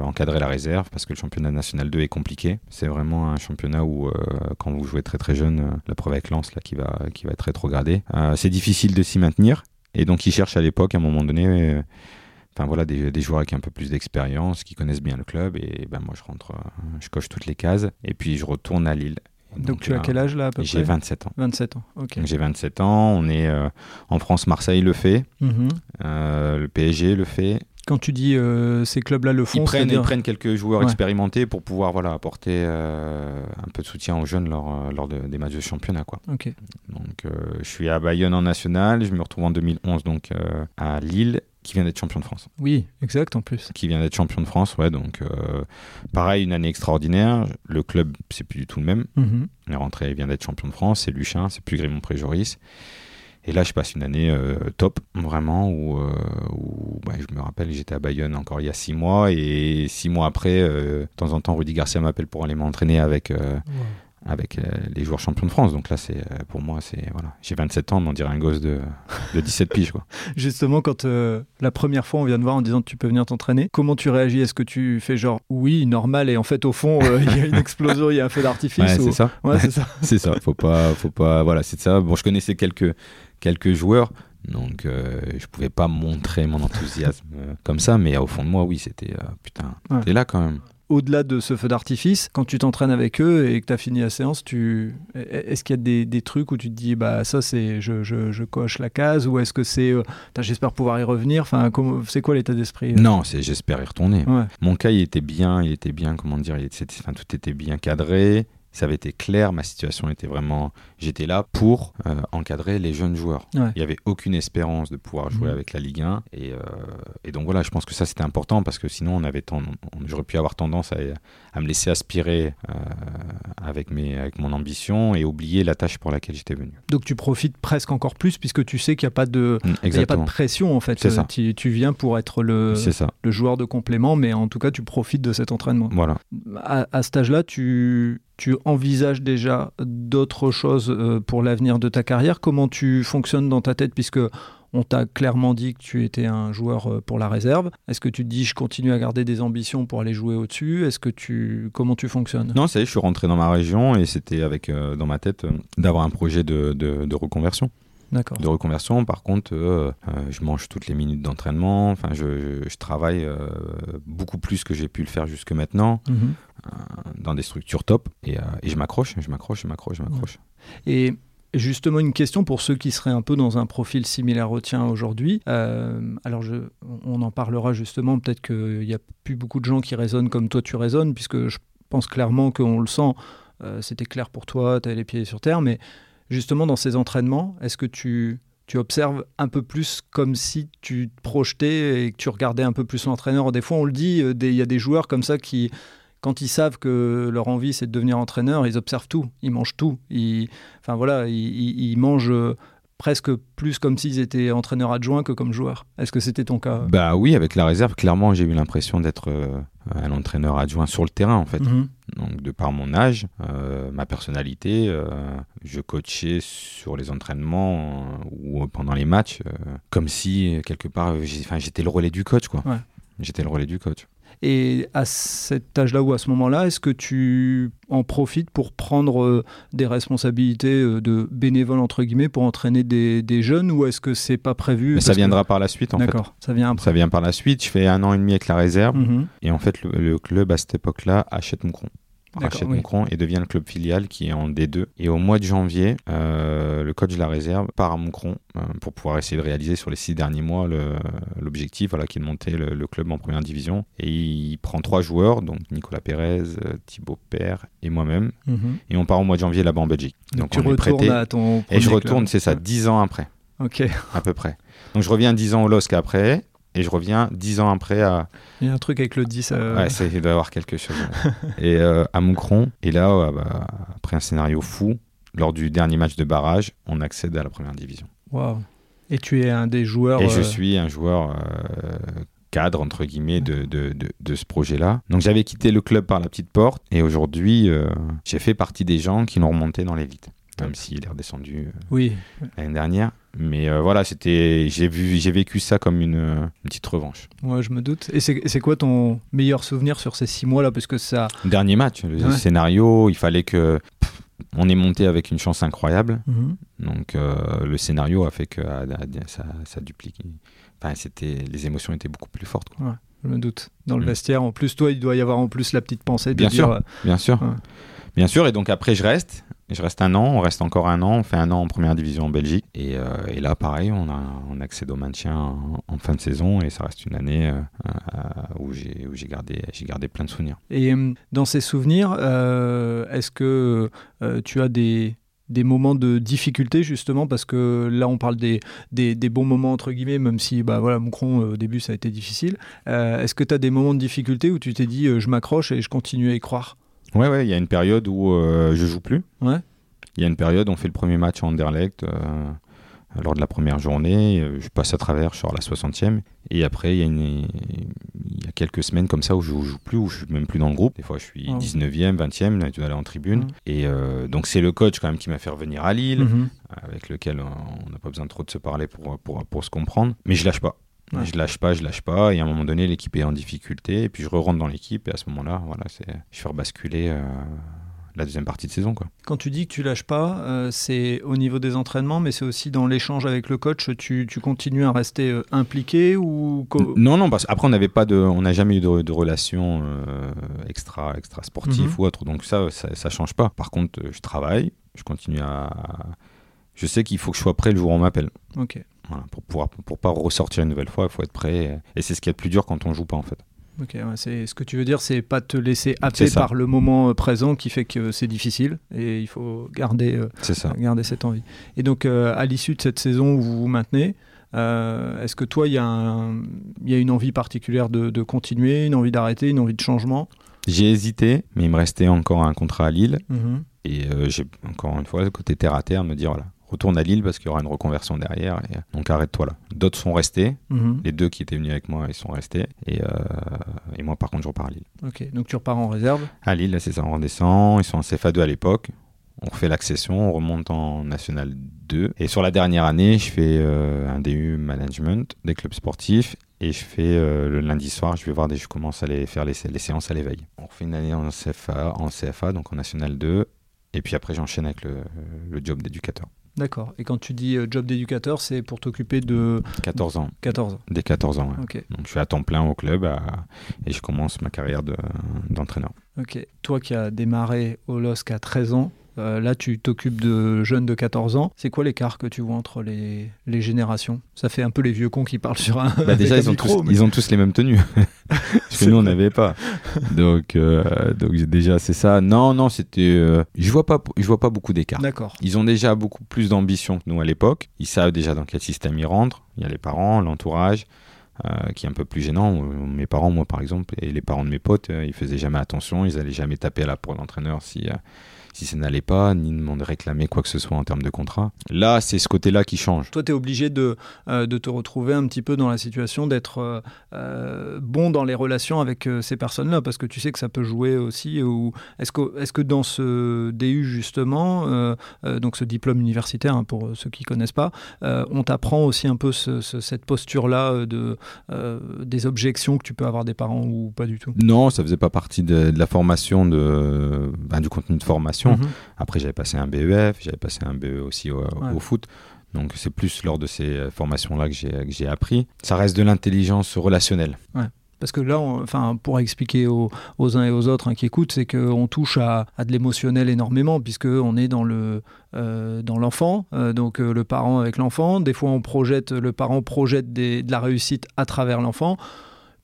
A: encadrer la réserve, parce que le championnat national 2 est compliqué. C'est vraiment un championnat où, quand vous jouez très très jeune, la preuve avec Lens, là, qui va, qui va être rétrogradée, c'est difficile de s'y maintenir. Et donc, il cherche à l'époque, à un moment donné enfin voilà des, des, joueurs avec un peu plus d'expérience qui connaissent bien le club et ben moi je rentre euh, je coche toutes les cases et puis je retourne à Lille
B: donc, tu as quel âge là à peu
A: J'ai 27 ans.
B: 27 ans, ok.
A: J'ai 27 ans, on est euh, en France, Marseille le fait, mhm. euh, le PSG le fait.
B: Quand tu dis ces clubs-là le font,
A: ils prennent, ils prennent quelques joueurs expérimentés pour pouvoir voilà, apporter un peu de soutien aux jeunes lors, lors des matchs de championnat. Quoi.
B: Ok.
A: Donc je suis à Bayonne en national, je me retrouve en 2011 donc, à Lille qui vient d'être champion de France.
B: Oui, exact en plus.
A: Qui vient d'être champion de France, ouais. Donc, euh, pareil, une année extraordinaire. Le club, c'est plus du tout le même. Mm On est rentré, il vient d'être champion de France. C'est Luchin, c'est plus Grimont Préjoris. Et là, je passe une année euh, top, vraiment, où, euh, bah, je me rappelle, j'étais à Bayonne encore il y a six mois. Et six mois après, de temps en temps, Rudy Garcia m'appelle pour aller m'entraîner avec, avec euh, les joueurs champions de France. Donc là, c'est euh, pour moi, c'est voilà, j'ai 27 ans, mais on dirait un gosse de, de 17 piges. Quoi.
B: Justement, quand euh, la première fois on vient de voir en disant tu peux venir t'entraîner, comment tu réagis? Est-ce que tu fais genre oui, normal, et en fait au fond il y a une explosion, il y a un feu d'artifice
A: ouais, C'est ça.
B: Ouais, c'est ça.
A: c'est ça. Faut pas, faut pas. Voilà, c'est ça. Bon, je connaissais quelques quelques joueurs. Donc, je pouvais pas montrer mon enthousiasme comme ça, mais au fond de moi, oui, c'était putain, t'es là quand même
B: au-delà de ce feu d'artifice, quand tu t'entraînes avec eux et que tu as fini la séance, tu... est-ce qu'il y a des, trucs où tu te dis, bah ça c'est je, je, coche la case, ou est-ce que c'est euh, j'espère pouvoir y revenir Enfin, c'est quoi l'état d'esprit euh?
A: Non, c'est j'espère y retourner. Mon cas, il était bien, il était bien, comment dire, il était, enfin, tout était bien cadré ça avait été clair, ma situation était vraiment. J'étais là pour euh, encadrer les jeunes joueurs. Il n'y avait aucune espérance de pouvoir jouer mmh. avec la Ligue 1. Et, euh, et, donc voilà, je pense que ça c'était important parce que sinon on avait j'aurais pu avoir tendance à, à me laisser aspirer euh, avec, mes, avec mon ambition et oublier la tâche pour laquelle j'étais venu.
B: Donc tu profites presque encore plus puisque tu sais qu'il n'y a, pas de, mmh, a pas de pression en fait. Ça. Tu, tu, viens pour être le, le joueur de complément, mais en tout cas tu profites de cet entraînement.
A: Voilà.
B: À, à cet âge-là, tu tu envisages déjà d'autres choses euh, pour l'avenir de ta carrière? Comment tu fonctionnes dans ta tête puisque on t'a clairement dit que tu étais un joueur euh, pour la réserve. Est-ce que tu te dis je continue à garder des ambitions pour aller jouer au-dessus? Est-ce que tu comment tu fonctionnes?
A: Non, c'est je suis rentré dans ma région et c'était avec euh, dans ma tête d'avoir un projet de, de reconversion de reconversion. Par contre, je mange toutes les minutes d'entraînement. Enfin, je, travaille beaucoup plus que j'ai pu le faire jusque maintenant. Mhm. Euh, dans des structures top et, euh, et je m'accroche, je m'accroche, je m'accroche, je m'accroche.
B: Et justement une question pour ceux qui seraient un peu dans un profil similaire au tien aujourd'hui. Euh, alors je, on en parlera justement, peut-être qu'il n'y a plus beaucoup de gens qui raisonnent comme toi tu raisonnes, puisque je pense clairement qu'on le sent, c'était clair pour toi, tu as les pieds sur terre, mais justement dans ces entraînements, est-ce que tu, tu observes un peu plus comme si tu te projetais et que tu regardais un peu plus l'entraîneur? Des fois on le dit, il y a des joueurs comme ça qui quand ils savent que leur envie c'est de devenir entraîneur, ils observent tout, ils mangent tout. Ils, enfin voilà, ils, mangent presque plus comme s'ils étaient entraîneurs adjoints que comme joueurs. Est-ce que c'était ton cas?
A: Bah oui, avec la réserve, clairement, j'ai eu l'impression d'être euh, un entraîneur adjoint sur le terrain, en fait.
B: Mhm.
A: Donc, de par mon âge, euh, ma personnalité, euh, je coachais sur les entraînements ou pendant les matchs, comme si, quelque part, j'étais le relais du coach, quoi.
B: Ouais.
A: J'étais le relais du coach.
B: Et à cet âge-là ou à ce moment-là, est-ce que tu en profites pour prendre euh, des responsabilités euh, de bénévole, entre guillemets, pour entraîner des, des jeunes ou est-ce que c'est pas prévu?
A: Mais ça
B: que-
A: viendra par la suite, en fait.
B: D'accord, ça vient après.
A: Ça vient par la suite. Je fais un an et demi avec la réserve.
B: Mhm.
A: Et en fait, le, le club, à cette époque-là, achète Moucron. Rachète
B: oui.
A: Moucron et devient le club filial qui est en D2. Et au mois de janvier, euh, le coach de la réserve part à Moucron euh, pour pouvoir essayer de réaliser sur les six derniers mois l'objectif voilà, qui est de monter le, le club en première division. Et il prend trois joueurs, donc Nicolas Pérez, Thibaut Père et moi-même.
B: Mhm.
A: Et on part au mois de janvier là-bas en Belgique.
B: Donc,
A: Donc,
B: tu
A: on
B: retournes
A: prêté.
B: à ton.
A: Et je retourne, c'est ça, dix ans après,
B: Ok,
A: à peu près. Donc je reviens dix ans au LOSC après. Et je reviens dix ans après à,
B: il y a un truc avec le 10. euh,
A: Ouais, il doit y avoir quelque chose. et euh, à Moucron, et là, ouais, bah, après un scénario fou, lors du dernier match de barrage, on accède à la première division.
B: waouh. Et tu es un des joueurs.
A: Et je
B: euh,
A: suis un joueur euh, cadre, entre guillemets, de, de, de, de ce projet-là. Donc j'avais quitté le club par la petite porte, et aujourd'hui, j'ai fait partie des gens qui l'ont remonté dans l'élite. Même s'il est redescendu euh,
B: Oui,
A: l'année dernière. Mais euh, voilà, c'était, j'ai vu, j'ai vécu ça comme une, euh, une petite revanche.
B: ouais, je me doute. Et c'est quoi ton meilleur souvenir sur ces six mois-là? Parce que ça.
A: Dernier match, le
B: Ouais.
A: scénario, il fallait que pff, on est monté avec une chance incroyable.
B: Mhm.
A: Donc euh, le scénario a fait que ah, ah, ça, ça duplique. Enfin, c'était, les émotions étaient beaucoup plus fortes. quoi.
B: Je me doute. Dans le
A: Mm.
B: vestiaire, en plus, toi, il doit y avoir en plus la petite pensée de
A: Bien
B: dire,
A: sûr. Bien sûr.
B: Ouais.
A: Bien sûr. Et donc après, je reste. Je reste un an. On reste encore un an. On fait un an en première division en Belgique. Et, euh, là, pareil, on, a, on accède au maintien en, fin de saison. Et ça reste une année euh, euh, où, j'ai, gardé, plein de souvenirs.
B: Et dans ces souvenirs, est-ce que tu as des, moments de difficulté justement? Parce que là, on parle des, bons moments, entre guillemets, même si bah, voilà, Moucron, au début, ça a été difficile. Est-ce que tu as des moments de difficulté où tu t'es dit, je m'accroche et je continue à y croire?
A: Ouais, ouais. Il y a une période où euh, je joue plus.
B: Ouais.
A: Il y a une période, on fait le premier match à Anderlecht euh, lors de la première journée. euh, Je passe à travers, je sors à la 60e. Et après, il y, a une- il y a quelques semaines comme ça où je ne joue plus, où je suis même plus dans le groupe. Des fois, je suis
B: ouais.
A: 19e, 20e, là, tu dois aller en tribune.
B: Mhm.
A: Et euh, donc, c'est le coach quand même qui m'a fait revenir à Lille,
B: Mhm.
A: avec lequel on n'a pas besoin trop de se parler pour, pour, pour se comprendre. Mais je lâche pas.
B: Ouais.
A: Je lâche pas, je lâche pas. Et à un moment donné, l'équipe est en difficulté. Et puis, je re-rentre dans l'équipe. Et à ce moment-là, voilà, c'est, je fais rebasculer euh, la deuxième partie de saison. Quoi.
B: Quand tu dis que tu lâches pas, euh, c'est au niveau des entraînements, mais c'est aussi dans l'échange avec le coach. Tu, tu continues à rester euh, impliqué ou
A: Non, non, parce qu'après, on n'avait pas de, on n'a jamais eu de, de relation euh, extra, extra sportive
B: Mhm.
A: ou autre. Donc ça, ça, ça change pas. Par contre, je travaille, je continue à. Je sais qu'il faut que je sois prêt le jour où on m'appelle.
B: Ok.
A: Voilà, pour pouvoir, pour pas ressortir une nouvelle fois, il faut être prêt. Et c'est ce qui est le plus dur quand on joue pas en fait.
B: Ok, ouais, c'est ce que tu veux dire, c'est pas te laisser happer par le moment euh, présent qui fait que c'est difficile et il faut garder, euh,
A: ça.
B: garder cette envie. Et donc, euh, à l'issue de cette saison où vous vous maintenez, euh, est-ce que toi, il y, a un- il y a une envie particulière de, de continuer, une envie d'arrêter, une envie de changement?
A: J'ai hésité, mais il me restait encore un contrat à Lille.
B: Mhm.
A: Et j'ai encore une fois le côté terre à terre, me dire voilà, retourne à Lille parce qu'il y aura une reconversion derrière. Et, donc arrête-toi là. D'autres sont restés.
B: Mhm.
A: Les deux qui étaient venus avec moi, ils sont restés. Et, euh, et moi, par contre, je repars à Lille.
B: Ok, donc tu repars en réserve?
A: À Lille, là, c'est ça, on redescend. Ils sont en CFA2 à l'époque. On refait l'accession, on remonte en National 2. Et sur la dernière année, je fais euh, un DU Management des clubs sportifs. Et je fais euh, le lundi soir, je vais voir des, je commence à aller faire les, les séances à l'éveil. On refait une année en CFA, en CFA, donc en National 2. Et puis après, j'enchaîne avec le, le job d'éducateur.
B: D'accord. Et quand tu dis euh, job d'éducateur, c'est pour t'occuper de
A: 14 ans,
B: 14 ans.
A: dès 14 ans. ouais.
B: Ok.
A: Donc je suis à temps plein au club à- et je commence ma carrière de- d'entraîneur.
B: Ok. Toi qui as démarré au LOSC à 13 ans, euh, là tu t'occupes de jeunes de 14 ans. C'est quoi l'écart que tu vois entre les, les générations? Ça fait un peu les vieux cons qui parlent sur un.
A: Bah déjà,
B: un
A: ils ont,
B: micro,
A: tous,
B: mais-
A: ils ont tous les mêmes tenues. Parce que nous, on n'avait pas. Donc, euh, donc déjà, c'est ça. Non, non, c'était. euh, je vois pas, je vois pas beaucoup d'écart.
B: D'accord.
A: Ils ont déjà beaucoup plus d'ambition que nous à l'époque. Ils savent déjà dans quel système ils rentrent. Il y a les parents, l'entourage. qui est un peu plus gênant. Mes parents, moi par exemple, et les parents de mes potes, ils faisaient jamais attention, ils allaient jamais taper à la pour l'entraîneur si si ça n'allait pas, ni de réclamer quoi que ce soit en termes de contrat. Là, c'est ce côté-là qui change.
B: Toi, tu es obligé de, euh, de te retrouver un petit peu dans la situation d'être euh, euh, bon dans les relations avec ces personnes-là, parce que tu sais que ça peut jouer aussi. Ou... Est-ce que, est que dans ce DU, justement, donc ce diplôme universitaire, hein, pour ceux qui ne connaissent pas, on t'apprend aussi un peu cette posture-là de, des objections que tu peux avoir des parents ou pas du tout?
A: Non, ça faisait pas partie de, la formation, de, ben, du contenu de formation Mhm. Après, j'avais passé un BEF, j'avais passé un BE aussi au, foot. Donc, c'est plus lors de ces euh, formations-là que j'ai appris. Ça reste de l'intelligence relationnelle.
B: Parce que là, enfin, pour expliquer aux, uns et aux autres hein, qui écoutent, c'est qu'on touche à, de l'émotionnel énormément, puisqu'on est dans le euh, dans l'enfant, euh, donc le parent avec l'enfant. Des fois, on projette, le parent projette de la réussite à travers l'enfant.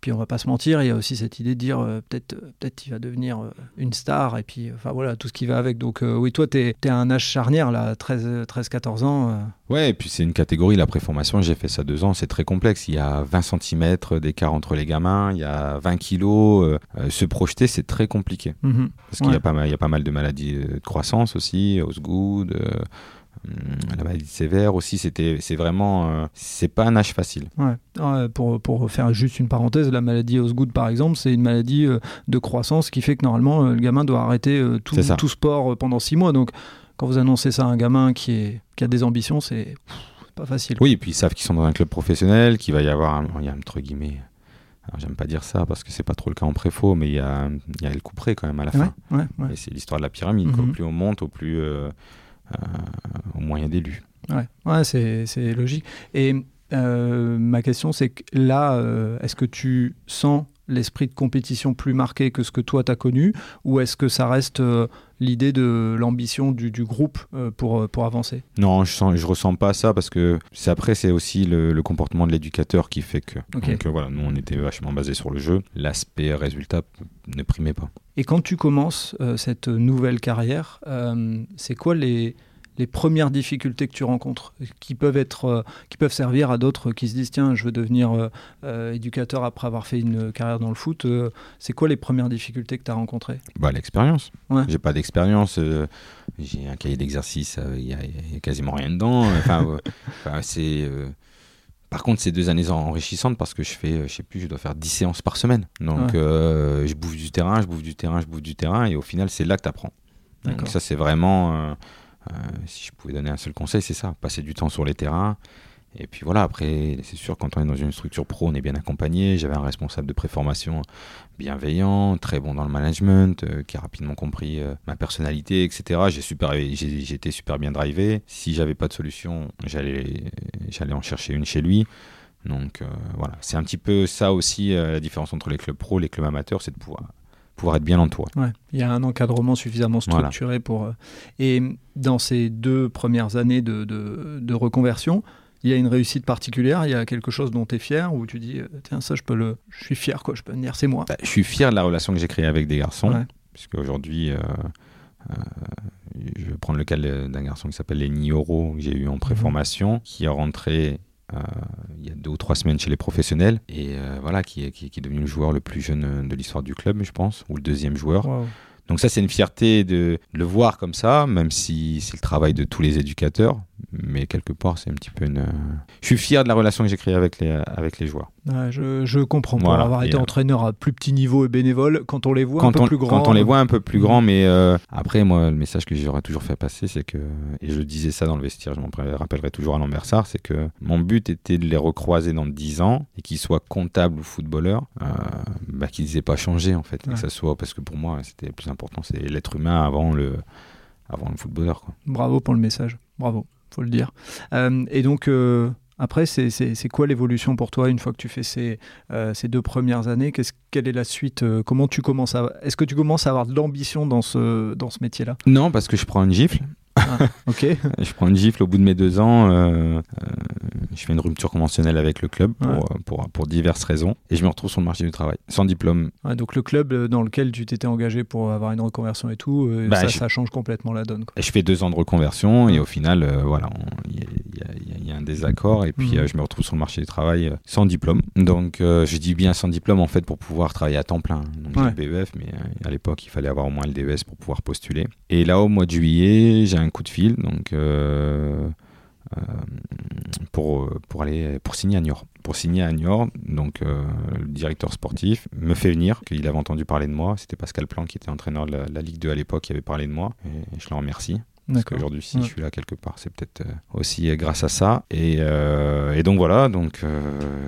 B: Puis on va pas se mentir, il y a aussi cette idée de dire euh, peut-être euh, peut-être il va devenir euh, une star et puis enfin voilà tout ce qui va avec. Donc oui, toi tu es, à un âge charnière là, 13 13 14 ans.
A: Ouais, et puis c'est une catégorie la préformation, j'ai fait ça deux ans, c'est très complexe, il y a 20 cm d'écart entre les gamins, il y a 20 kilos, se projeter c'est très compliqué. Mhm. Parce qu'il y a pas mal il y a pas mal de maladies de croissance aussi, Osgood la maladie sévère aussi, c'était, c'est vraiment, euh, c'est pas un âge facile.
B: Ouais. pour, pour, faire juste une parenthèse, la maladie Osgood par exemple, c'est une maladie euh, de croissance qui fait que normalement euh, le gamin doit arrêter tout, tout, sport pendant six mois. Donc quand vous annoncez ça à un gamin qui, est, qui a des ambitions, c'est pas facile.
A: Oui, et puis ils savent qu'ils sont dans un club professionnel, qu'il va y avoir, un, il y a entre guillemets, j'aime pas dire ça parce que c'est pas trop le cas en préfaux, mais il y a, il y a le coup près quand même à la fin. Et c'est l'histoire de la pyramide. Au mhm. plus on monte, au plus au moyen d'élus.
B: Ouais, ouais c'est logique. Et euh, ma question, c'est que là, euh, est-ce que tu sens l'esprit de compétition plus marqué que ce que toi tu as connu? Ou est-ce que ça reste l'idée de l'ambition du, du, groupe pour, pour avancer?
A: Non, je ne je ressens pas ça parce que après c'est aussi le, comportement de l'éducateur qui fait que donc, voilà, nous on était vachement basé sur le jeu, l'aspect résultat ne primait pas.
B: Et quand tu commences cette nouvelle carrière, c'est quoi les les premières difficultés que tu rencontres, qui peuvent, être, euh, qui peuvent servir à d'autres qui se disent tiens, je veux devenir euh, euh, éducateur après avoir fait une carrière dans le foot. c'est quoi les premières difficultés que tu as rencontrées?
A: Bah, L'expérience. Ouais. J'ai pas d'expérience. j'ai un cahier d'exercice, il n'y a, quasiment rien dedans. Enfin, c'est. Par contre, c'est deux années enrichissantes parce que je fais, je sais plus, je dois faire 10 séances par semaine. Donc, je bouffe du terrain, je bouffe du terrain, je bouffe du terrain, et au final, c'est là que tu apprends. Donc, ça, c'est vraiment euh, si je pouvais donner un seul conseil, c'est ça, passer du temps sur les terrains. Et puis voilà, après, c'est sûr, quand on est dans une structure pro, on est bien accompagné. J'avais un responsable de préformation bienveillant, très bon dans le management, euh, qui a rapidement compris euh, ma personnalité, etc. J'ai super, bien drivé. Si j'avais pas de solution, j'allais en chercher une chez lui. Donc voilà, c'est un petit peu ça aussi la différence entre les clubs pro et les clubs amateurs, c'est de pouvoir pouvoir être bien entouré.
B: Ouais, il y a un encadrement suffisamment structuré pour. Euh, et dans ces deux premières années de, de, reconversion, il y a une réussite particulière, il y a quelque chose dont tu es fier, où tu dis, euh, tiens, ça, je peux le. Je suis fier, quoi, je peux dire, c'est moi.
A: Bah, je suis fier de la relation que j'ai créée avec des garçons, puisque aujourd'hui. Euh, je vais prendre le cas d'un garçon qui s'appelle Lenny Oro, que j'ai eu en préformation, mhm. qui est rentré euh, deux ou trois semaines chez les professionnels et euh, voilà qui est, qui, est devenu le joueur le plus jeune de l'histoire du club, je pense, ou le deuxième joueur. Donc ça, c'est une fierté de le voir comme ça, même si c'est le travail de tous les éducateurs mais quelque part, c'est un petit peu une. Euh, je suis fier de la relation que j'ai créée avec les, avec les joueurs.
B: Je, je, comprends. Pour avoir été euh, entraîneur à plus petit niveau et bénévole, quand on les voit un peu plus grands.
A: Quand on les voit un peu plus grands, mais euh, après, moi, le message que j'aurais toujours fait passer, c'est que, et je disais ça dans le vestiaire, je m'en rappellerai toujours à l'Ambersard, c'est que mon but était de les recroiser dans 10 ans et qu'ils soient comptables ou footballeurs, bah, qu'ils n'aient pas changé en fait. Que ça soit, parce que pour moi, c'était le plus important, c'est l'être humain avant le, avant le footballeur. Quoi.
B: Bravo pour le message. Bravo faut le dire. Euh, et donc, euh, après, c'est quoi l'évolution pour toi une fois que tu fais ces, euh, ces deux premières années? Quelle est la suite Comment tu commences à Est-ce que tu commences à avoir de l'ambition dans ce, dans ce métier-là?
A: Non, parce que je prends une gifle.
B: Ah, ok.
A: je prends une gifle au bout de mes deux ans. euh, euh, je fais une rupture conventionnelle avec le club pour,
B: Ouais.
A: euh, pour, pour diverses raisons. Et je me retrouve sur le marché du travail, sans diplôme.
B: Ouais, donc le club dans lequel tu t'étais engagé pour avoir une reconversion et tout, euh,
A: Bah,
B: ça,
A: je-
B: ça change complètement la donne. quoi.
A: Et je fais deux ans de reconversion et au final, euh, voilà, on- il y, a- y y un désaccord et puis
B: Mhm.
A: je me retrouve sur le marché du travail sans diplôme. Donc je dis bien sans diplôme en fait pour pouvoir travailler à temps plein. Donc
B: Ouais.
A: le BEF, mais à l'époque il fallait avoir au moins le DES pour pouvoir postuler. Et là au mois de juillet, j'ai un coup de fil donc euh, euh, pour pour aller pour signer à Niort. Pour signer à Niort, donc euh, le directeur sportif me fait venir, qu'il avait entendu parler de moi. C'était Pascal Plan qui était entraîneur de la, la Ligue 2 à l'époque, qui avait parlé de moi. Et je le remercie. Parce qu'aujourd'hui, si
B: Ouais.
A: je suis là quelque part, c'est peut-être euh, aussi euh, grâce à ça. Et, euh, et donc voilà, donc euh,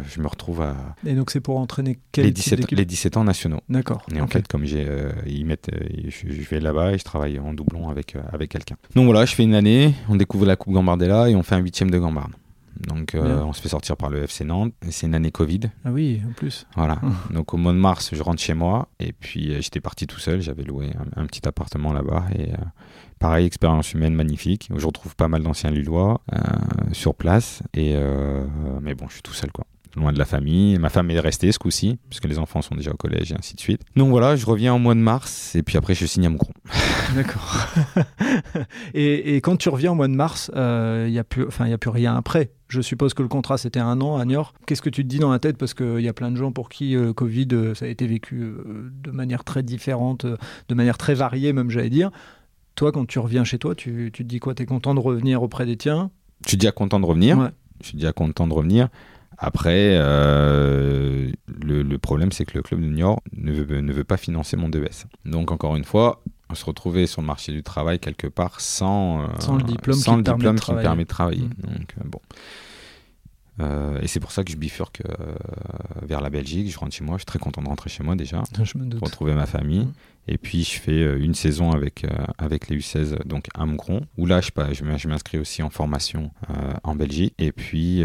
A: je me retrouve à
B: Et donc c'est pour entraîner quel
A: les
B: type
A: 17,
B: d'équipe
A: les 17 ans nationaux.
B: D'accord.
A: Et en fait, comme j'ai, euh, ils mettent, je, je vais là-bas et je travaille en doublon avec, avec quelqu'un. Donc voilà, je fais une année, on découvre la Coupe Gambardella et on fait un huitième de Gambarde. Donc euh, on se fait sortir par le FC Nantes. C'est une année Covid.
B: Ah oui, en plus.
A: Voilà.
B: Hum.
A: Donc au mois de mars, je rentre chez moi et puis euh, j'étais parti tout seul. J'avais loué un, un petit appartement là-bas et euh, pareil, expérience humaine magnifique. Je retrouve pas mal d'anciens Lillois sur place et mais bon, je suis tout seul quoi. Loin de la famille. Ma femme est restée ce coup-ci, puisque les enfants sont déjà au collège et ainsi de suite. Donc voilà, je reviens au mois de mars et puis après je signe à Moucron.
B: D'accord. et, et quand tu reviens au mois de mars, il n'y a, plus- enfin, y a plus rien après? Je suppose que le contrat c'était un an à Niort. Qu'est-ce que tu te dis dans la tête? Parce qu'il y a plein de gens pour qui euh, Covid, euh, ça a été vécu euh, de manière très différente, euh, de manière très variée, même j'allais dire. Toi, quand tu reviens chez toi, tu, tu te dis quoi? Tu es content de revenir auprès des tiens?
A: Je suis déjà content de revenir.
B: Ouais.
A: Je suis déjà content de revenir. Après, euh, le, le problème, c'est que le club de Niort ne veut, ne veut pas financer mon DES. Donc, encore une fois, on se retrouvait sur le marché du travail quelque part sans, euh,
B: Sans le diplôme
A: sans
B: qui
A: le diplôme
B: de
A: qui me permet de travailler.
B: Mm.
A: Donc, euh, bon. Euh, et c'est pour ça que je bifurque euh, vers la Belgique. Je rentre chez moi. Je suis très content de rentrer chez moi déjà
B: Je me doute.
A: pour retrouver ma famille.
B: Mm.
A: Et puis je fais euh, une saison avec, euh, avec les U16 donc à où là je, je m'in- je m'inscris aussi en formation en Belgique. Et puis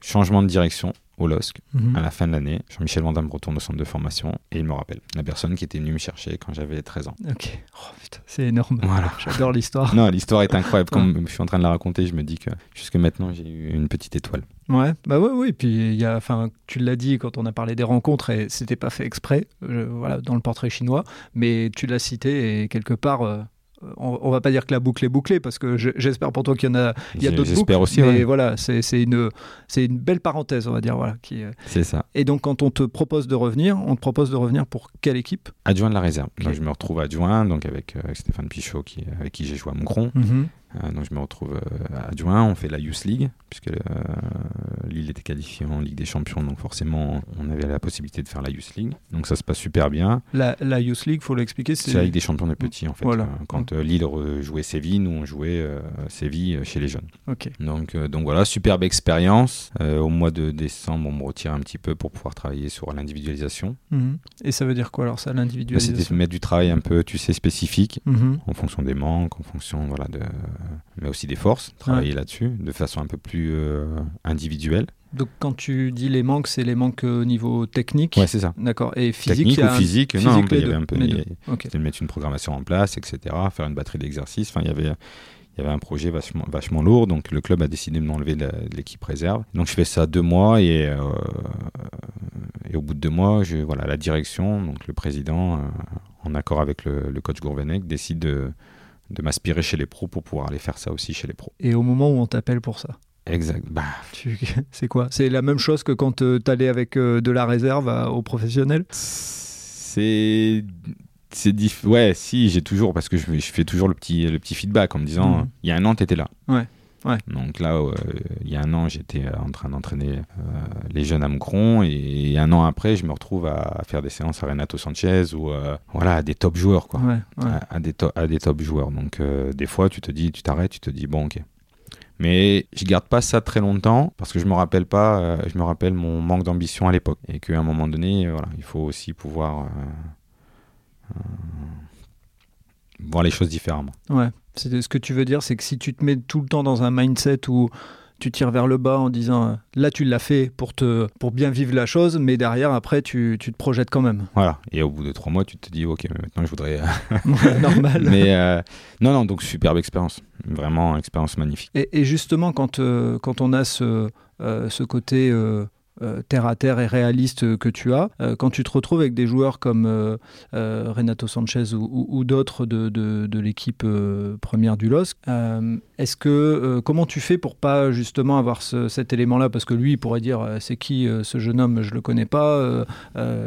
A: changement de direction au LOSC
B: Mhm.
A: à la fin de l'année. Jean-Michel Vandam retourne au centre de formation et il me rappelle la personne qui était venue me chercher quand j'avais 13 ans.
B: Ok. Oh, c'est énorme.
A: Voilà.
B: J'adore l'histoire.
A: Non, l'histoire est incroyable. Comme je suis en train de la raconter, je me dis que jusque maintenant j'ai eu une petite étoile.
B: Ouais, bah ouais, oui. Puis y a, enfin, tu l'as dit quand on a parlé des rencontres et c'était pas fait exprès, euh, voilà, dans le portrait chinois, mais tu l'as cité et quelque part, euh, on, on va pas dire que la boucle est bouclée parce que je- j'espère pour toi qu'il y en a, il y a d'autres boucles.
A: J'espère aussi,
B: mais
A: ouais.
B: voilà, c'est une, c'est une belle parenthèse, on va dire, voilà. Qui, euh,
A: c'est ça.
B: Et donc quand on te propose de revenir, on te propose de revenir pour quelle équipe?
A: Adjoint de la réserve.
B: Ok.
A: Donc je me retrouve adjoint donc avec, euh, avec Stéphane Pichot qui, avec qui j'ai joué à Moucron. Euh, donc je me retrouve euh, adjoint, on fait la Youth League, puisque euh, Lille était qualifiée en Ligue des Champions, donc forcément on avait la possibilité de faire la Youth League. Donc ça se passe super bien.
B: La, la Youth League, faut l'expliquer,
A: C'est la Ligue des Champions des petits en fait.
B: Voilà.
A: Euh, Quand euh, Lille jouait Séville, nous on jouait euh, Séville euh, chez les jeunes. Donc, euh, donc voilà, superbe expérience. Euh, au mois de décembre, on me retire un petit peu pour pouvoir travailler sur l'individualisation.
B: Mhm. Et ça veut dire quoi alors ça,
A: Bah, C'était
B: l'individualisation
A: mettre du travail un peu, tu sais, spécifique
B: Mhm.
A: en fonction des manques, en fonction voilà de, mais aussi des forces, travailler là-dessus de façon un peu plus euh, individuelle.
B: Donc quand tu dis les manques, c'est les manques au niveau technique
A: Ouais, c'est ça.
B: D'accord. Et physique,
A: Technique
B: il y a
A: ou
B: un-
A: physique,
B: physique,
A: non, il y avait un peu, il y
B: deux.
A: avait-
B: Ok.
A: c'était de mettre une programmation en place, etc., faire une batterie d'exercices. Enfin, il y avait il y avait un projet vachement, vachement lourd, donc le club a décidé de m'enlever de l'équipe réserve. Donc je fais ça deux mois et, euh, et au bout de deux mois, je, voilà, la direction, donc le président, euh, en accord avec le, le coach Gourvenec, décide de, de m'aspirer chez les pros pour pouvoir aller faire ça aussi chez les pros.
B: Et au moment où on t'appelle pour ça,
A: Exact. Bah,
B: tu... c'est quoi? C'est la même chose que quand tu t'allais avec euh, de la réserve à- aux professionnels
A: c'est c'est diff... ouais si j'ai toujours parce que je, je fais toujours le petit le petit feedback en me disant
B: Mhm.
A: il y a un an t'étais là
B: Ouais, ouais.
A: donc là euh, il y a un an j'étais en train d'entraîner euh, les jeunes à Moucron et un an après je me retrouve à, à faire des séances à Renato Sanchez ou euh, voilà à des top joueurs quoi
B: Ouais, ouais.
A: à, à des to- à des top joueurs donc des fois tu te dis tu t'arrêtes tu te dis bon ok mais je garde pas ça très longtemps parce que je me rappelle pas, je me rappelle mon manque d'ambition à l'époque et qu'à un moment donné, voilà, il faut aussi pouvoir voir les choses différemment.
B: Ouais. C'est ce que tu veux dire, c'est que si tu te mets tout le temps dans un mindset où tu tires vers le bas en disant euh, là tu l'as fait pour, te, pour bien vivre la chose, mais derrière après tu, tu te projettes quand même.
A: Voilà, et au bout de trois mois, tu te dis ok, mais maintenant je voudrais.
B: Normal.
A: mais euh, non, non, donc superbe expérience, vraiment expérience magnifique.
B: Et, et justement, quand, euh, quand on a ce, euh, ce côté euh, terre à terre et réaliste que tu as, euh, quand tu te retrouves avec des joueurs comme euh, Renato Sanchez ou, d'autres de, de- l'équipe première du LOSC, est-ce que comment tu fais pour pas justement avoir ce- cet élément-là? Parce que lui, il pourrait dire c'est qui ce jeune homme? Je le connais pas.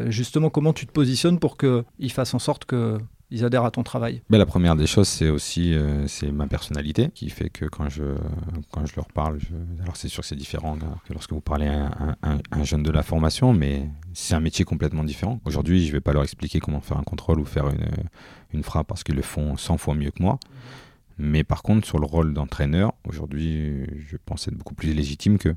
B: Justement, comment tu te positionnes pour qu'il fasse en sorte que ils adhèrent à ton travail
A: Mais la première des choses, c'est aussi euh, ma personnalité qui fait que quand je, quand je leur parle, alors c'est sûr que c'est différent que lorsque vous parlez à un jeune de la formation, mais c'est un métier complètement différent. Aujourd'hui, je ne vais pas leur expliquer comment faire un contrôle ou faire une, une frappe parce qu'ils le font 100 fois mieux que moi. Mais par contre, sur le rôle d'entraîneur, aujourd'hui, je pense être beaucoup plus légitime qu'eux.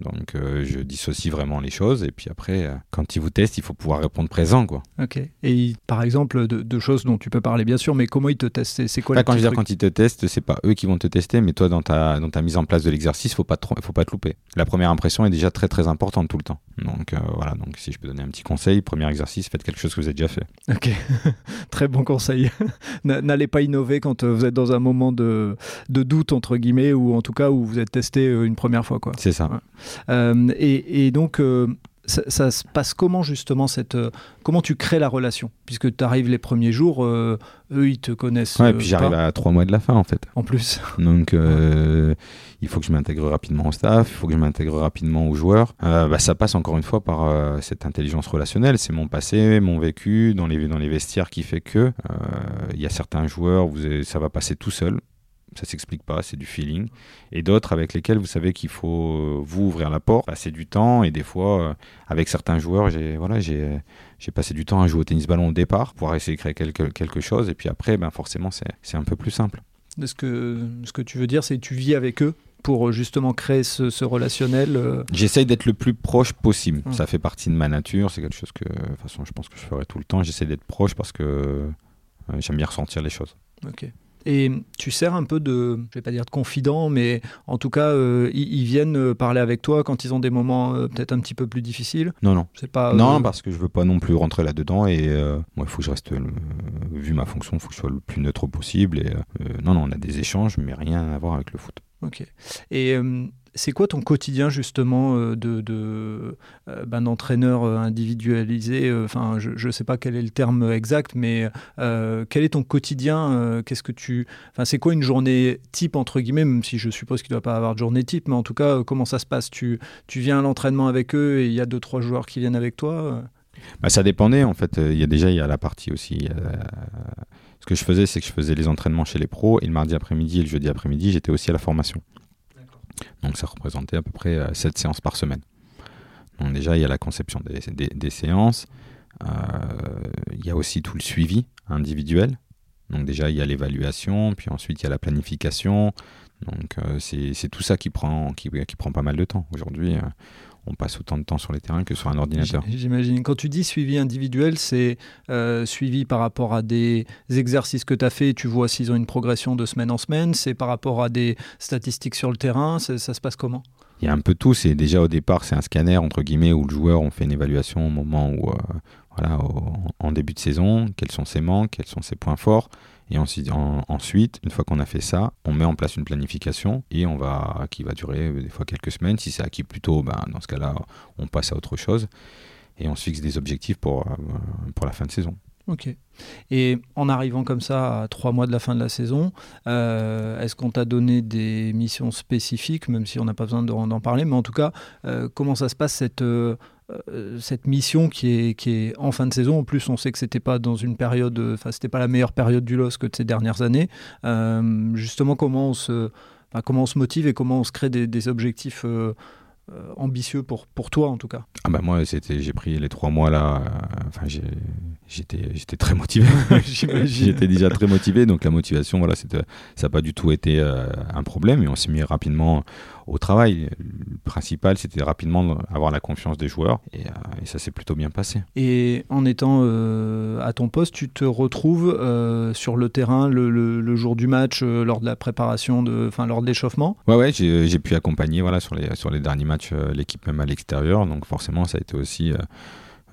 A: Donc, euh, je dissocie vraiment les choses. Et puis après, euh, quand ils vous testent, il faut pouvoir répondre présent. Quoi.
B: Ok. Et par exemple, de, de choses dont tu peux parler bien sûr, mais comment ils te testent? C'est- quoi
A: Là,
B: les
A: quand je veux dire, quand ils te testent, c'est pas eux qui vont te tester, mais toi, dans ta, dans ta mise en place de l'exercice, faut pas te, trom- faut pas te louper. La première impression est déjà très très importante tout le temps. Donc euh, voilà, donc si je peux donner un petit conseil, premier exercice, faites quelque chose que vous avez déjà fait.
B: Ok, très bon conseil. N'allez pas innover quand vous êtes dans un moment de, de doute, entre guillemets, ou en tout cas où vous êtes testé une première fois. Quoi.
A: C'est ça.
B: Ouais. Euh, et, et donc, euh, ça, ça se passe comment justement cette, euh, Comment tu crées la relation? Puisque tu arrives les premiers jours, euh, eux, ils te connaissent.
A: Ouais, et
B: euh,
A: puis j'arrive à trois mois de la fin en fait.
B: En plus.
A: Donc il faut que je m'intègre rapidement au staff, il faut que je m'intègre rapidement aux joueurs. Bah, ça passe encore une fois par cette intelligence relationnelle. C'est mon passé, mon vécu dans les, dans les vestiaires qui fait que il y a certains joueurs, vous ça va passer tout seul. Ça s'explique pas, c'est du feeling. Et d'autres avec lesquels vous savez qu'il faut euh, vous ouvrir la porte, passer du temps. Et des fois, euh, avec certains joueurs, j'ai voilà, j'ai j'ai passé du temps à jouer au tennis ballon au départ, pour essayer de créer quelque, quelque chose. Et puis après, ben forcément, c'est c'est un peu plus simple.
B: Ce que, ce que tu veux dire, c'est que tu vis avec eux pour euh, justement créer ce, ce relationnel. euh,
A: J'essaye d'être le plus proche possible.
B: Mm.
A: Ça fait partie de ma nature. C'est quelque chose que, de toute façon, je pense que je ferai tout le temps. J'essaie d'être proche parce que euh, j'aime bien ressentir les choses.
B: Ok. Et tu sers un peu de, je vais pas dire de confident, mais en tout cas, euh, ils, ils viennent euh, parler avec toi quand ils ont des moments euh, peut-être un petit peu plus difficiles.
A: Non, non.
B: C'est pas.
A: Non, parce que je veux pas non plus rentrer là-dedans et moi, il faut que je reste, vu ma fonction, il faut que je sois le plus neutre possible. Et non, non, on a des échanges, mais rien à voir avec le foot.
B: Ok. Et euh, c'est quoi ton quotidien justement euh, de, euh, ben, d'entraîneur euh, individualisé Enfin, je ne sais pas quel est le terme exact, mais quel est ton quotidien Qu'est-ce que tu Enfin, c'est quoi une journée type entre guillemets Même si je suppose qu'il ne doit pas avoir de journée type, mais en tout cas, comment ça se passe? Tu tu viens à l'entraînement avec eux et il y a deux trois joueurs qui viennent avec toi
A: Bah, ça dépendait en fait. Il y a déjà il y a la partie aussi. ce que je faisais, c'est que je faisais les entraînements chez les pros et le mardi après-midi et le jeudi après-midi, j'étais aussi à la formation. Donc ça représentait à peu près 7 séances par semaine. Donc déjà, il y a la conception des, séances. Euh, il y a aussi tout le suivi individuel. Donc déjà, il y a l'évaluation, puis ensuite il y a la planification. Donc euh, c'est tout ça qui prend, pas mal de temps. Aujourd'hui, euh, on passe autant de temps sur les terrains que sur un ordinateur.
B: J'imagine. Quand tu dis suivi individuel, c'est euh, suivi par rapport à des exercices que tu as fait, tu vois s'ils ont une progression de semaine en semaine, c'est par rapport à des statistiques sur le terrain, ça se passe comment?
A: Il y a un peu tout. C'est déjà au départ, c'est un scanner entre guillemets où le joueur on fait une évaluation au moment où, euh, voilà, au- en début de saison, quels sont ses manques, quels sont ses points forts. Et ensuite, en- ensuite, une fois qu'on a fait ça, on met en place une planification et on va, qui va durer euh, des fois quelques semaines. Si c'est acquis plus tôt, ben, dans ce cas-là, on passe à autre chose et on se fixe des objectifs pour, euh, pour la fin de saison.
B: Ok. Et en arrivant comme ça à trois mois de la fin de la saison, euh, est-ce qu'on t'a donné des missions spécifiques, même si on n'a pas besoin d'en parler, mais en tout cas, comment ça se passe cette, cette mission qui est, qui est en fin de saison En plus, on sait que c'était pas dans une période, enfin, c'était pas la meilleure période du LOS que de ces dernières années. Euh, justement, comment on se, comment on se motive et comment on se crée des, objectifs euh, euh, ambitieux pour, pour toi en tout cas?
A: Ah bah moi, j'ai pris les trois mois là. euh, Enfin, j'étais j'étais très motivé. j'étais déjà très motivé, donc la motivation, voilà, ça n'a pas du tout été euh, un problème et on s'est mis rapidement au travail. Le principal, c'était rapidement avoir la confiance des joueurs et, euh, ça s'est plutôt bien passé.
B: Et en étant euh, à ton poste, tu te retrouves sur le terrain le, jour du match, lors de la préparation, de, enfin lors de l'échauffement?
A: Ouais, ouais, j'ai pu accompagner voilà, sur, les, sur les derniers matchs l'équipe même à l'extérieur, donc forcément ça a été aussi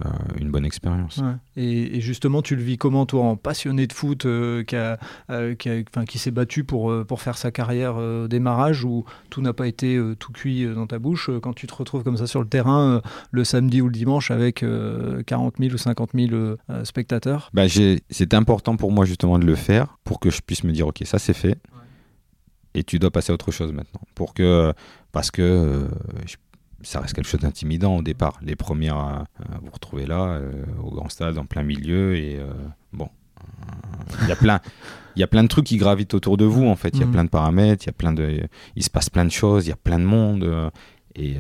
A: euh, une bonne expérience.
B: Et, justement, tu le vis comment, toi, en passionné de foot euh, qui, a, euh, qui, qui s'est battu pour, pour faire sa carrière au démarrage, où tout n'a pas été tout cuit dans ta bouche, quand tu te retrouves comme ça sur le terrain le samedi ou le dimanche avec 40 000 ou 50 000 spectateurs?
A: Bah, C'était important pour moi justement de le faire pour que je puisse me dire, ok, ça c'est fait. Et tu dois passer à autre chose maintenant. Pour que, parce que je ça reste quelque chose d'intimidant au départ. Les premières à, vous retrouver là, euh, au grand stade, en plein milieu, et euh, bon, il y a plein. Il y a plein de trucs qui gravitent autour de vous en fait. Il y a mhm. plein de paramètres, il y a plein de, il se passe plein de choses, il y a plein de monde. Euh, et,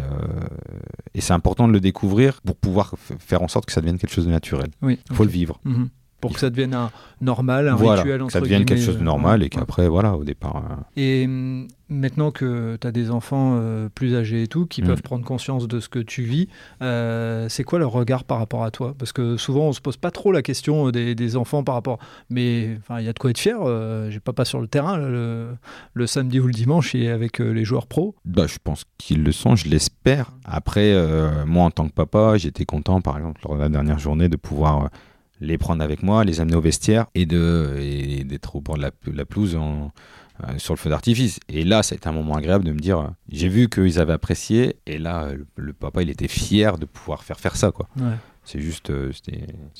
A: c'est important de le découvrir pour pouvoir faire en sorte que ça devienne quelque chose de naturel. Il faut le vivre.
B: Mhm pour que ça devienne un normal, un rituel
A: entre que ça devienne quelque chose de normal et qu'après, voilà, au départ. Euh,
B: et hum, maintenant que tu as des enfants euh, plus âgés et tout, qui mm. peuvent prendre conscience de ce que tu vis, euh, c'est quoi leur regard par rapport à toi? Parce que souvent, on se pose pas trop la question des, enfants par rapport. Mais il y a de quoi être fier. J'ai pas pas sur le terrain le, samedi ou le dimanche et avec les joueurs pros.
A: Bah, je pense qu'ils le sont, je l'espère. Après, moi, en tant que papa, j'étais content, par exemple, lors de la dernière journée, de pouvoir les prendre avec moi, les amener au vestiaire et d'être au bord de la, la pelouse en, euh, sur le feu d'artifice. Et là, ça a été un moment agréable de me dire, j'ai vu qu'ils avaient apprécié, et là, le, papa, il était fier de pouvoir faire faire ça, quoi. C'est juste euh,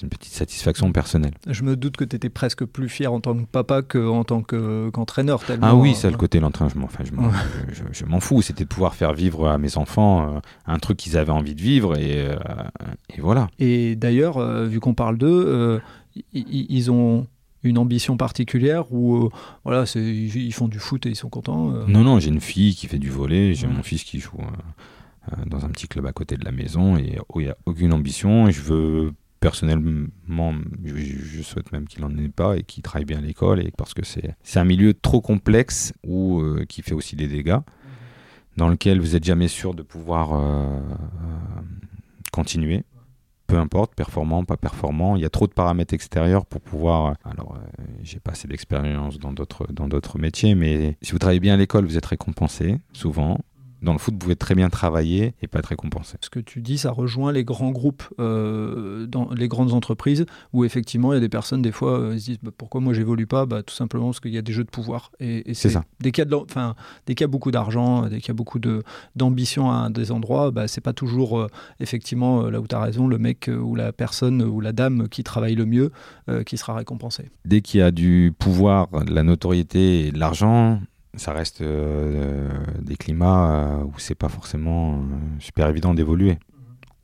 A: une petite satisfaction personnelle.
B: Je me doute que tu étais presque plus fier en tant que papa qu'en tant qu'entraîneur.
A: ah oui, ça, le côté l'entraînement. Enfin, je m'en fous. C'était de pouvoir faire vivre à mes enfants euh, un truc qu'ils avaient envie de vivre. Et, euh, et voilà.
B: Et d'ailleurs, vu qu'on parle d'eux, ils ont une ambition particulière ou voilà, ils font du foot et ils sont contents
A: Non, non, j'ai une fille qui fait du volet, j'ai mon fils qui joue euh, dans un petit club à côté de la maison et où il n'y a aucune ambition. Et je veux personnellement, je, souhaite même qu'il n'en ait pas et qu'il travaille bien à l'école et parce que c'est un milieu trop complexe ou euh, qui fait aussi des dégâts dans lequel vous n'êtes jamais sûr de pouvoir euh, continuer. Peu importe, performant, pas performant, il y a trop de paramètres extérieurs pour pouvoir. Alors, j'ai pas assez d'expérience dans d'autres métiers, mais si vous travaillez bien à l'école, vous êtes récompensé souvent dans le foot, vous pouvez très bien travailler et pas être récompensé.
B: Ce que tu dis, ça rejoint les grands groupes, euh, dans les grandes entreprises, où effectivement, il y a des personnes, des fois, euh, ils se disent bah, pourquoi moi j'évolue pas? Bah, Tout simplement parce qu'il y a des jeux de pouvoir. Et, c'est ça. Dès qu'il y, qu'il y a beaucoup d'argent, dès qu'il y a beaucoup d'ambition à des endroits, bah, c'est pas toujours, euh, effectivement, là où tu as raison, le mec ou la personne ou la dame qui travaille le mieux qui sera récompensé.
A: Dès qu'il y a du pouvoir, de la notoriété et de l'argent, ça reste euh, des climats euh, où c'est pas forcément euh, super évident d'évoluer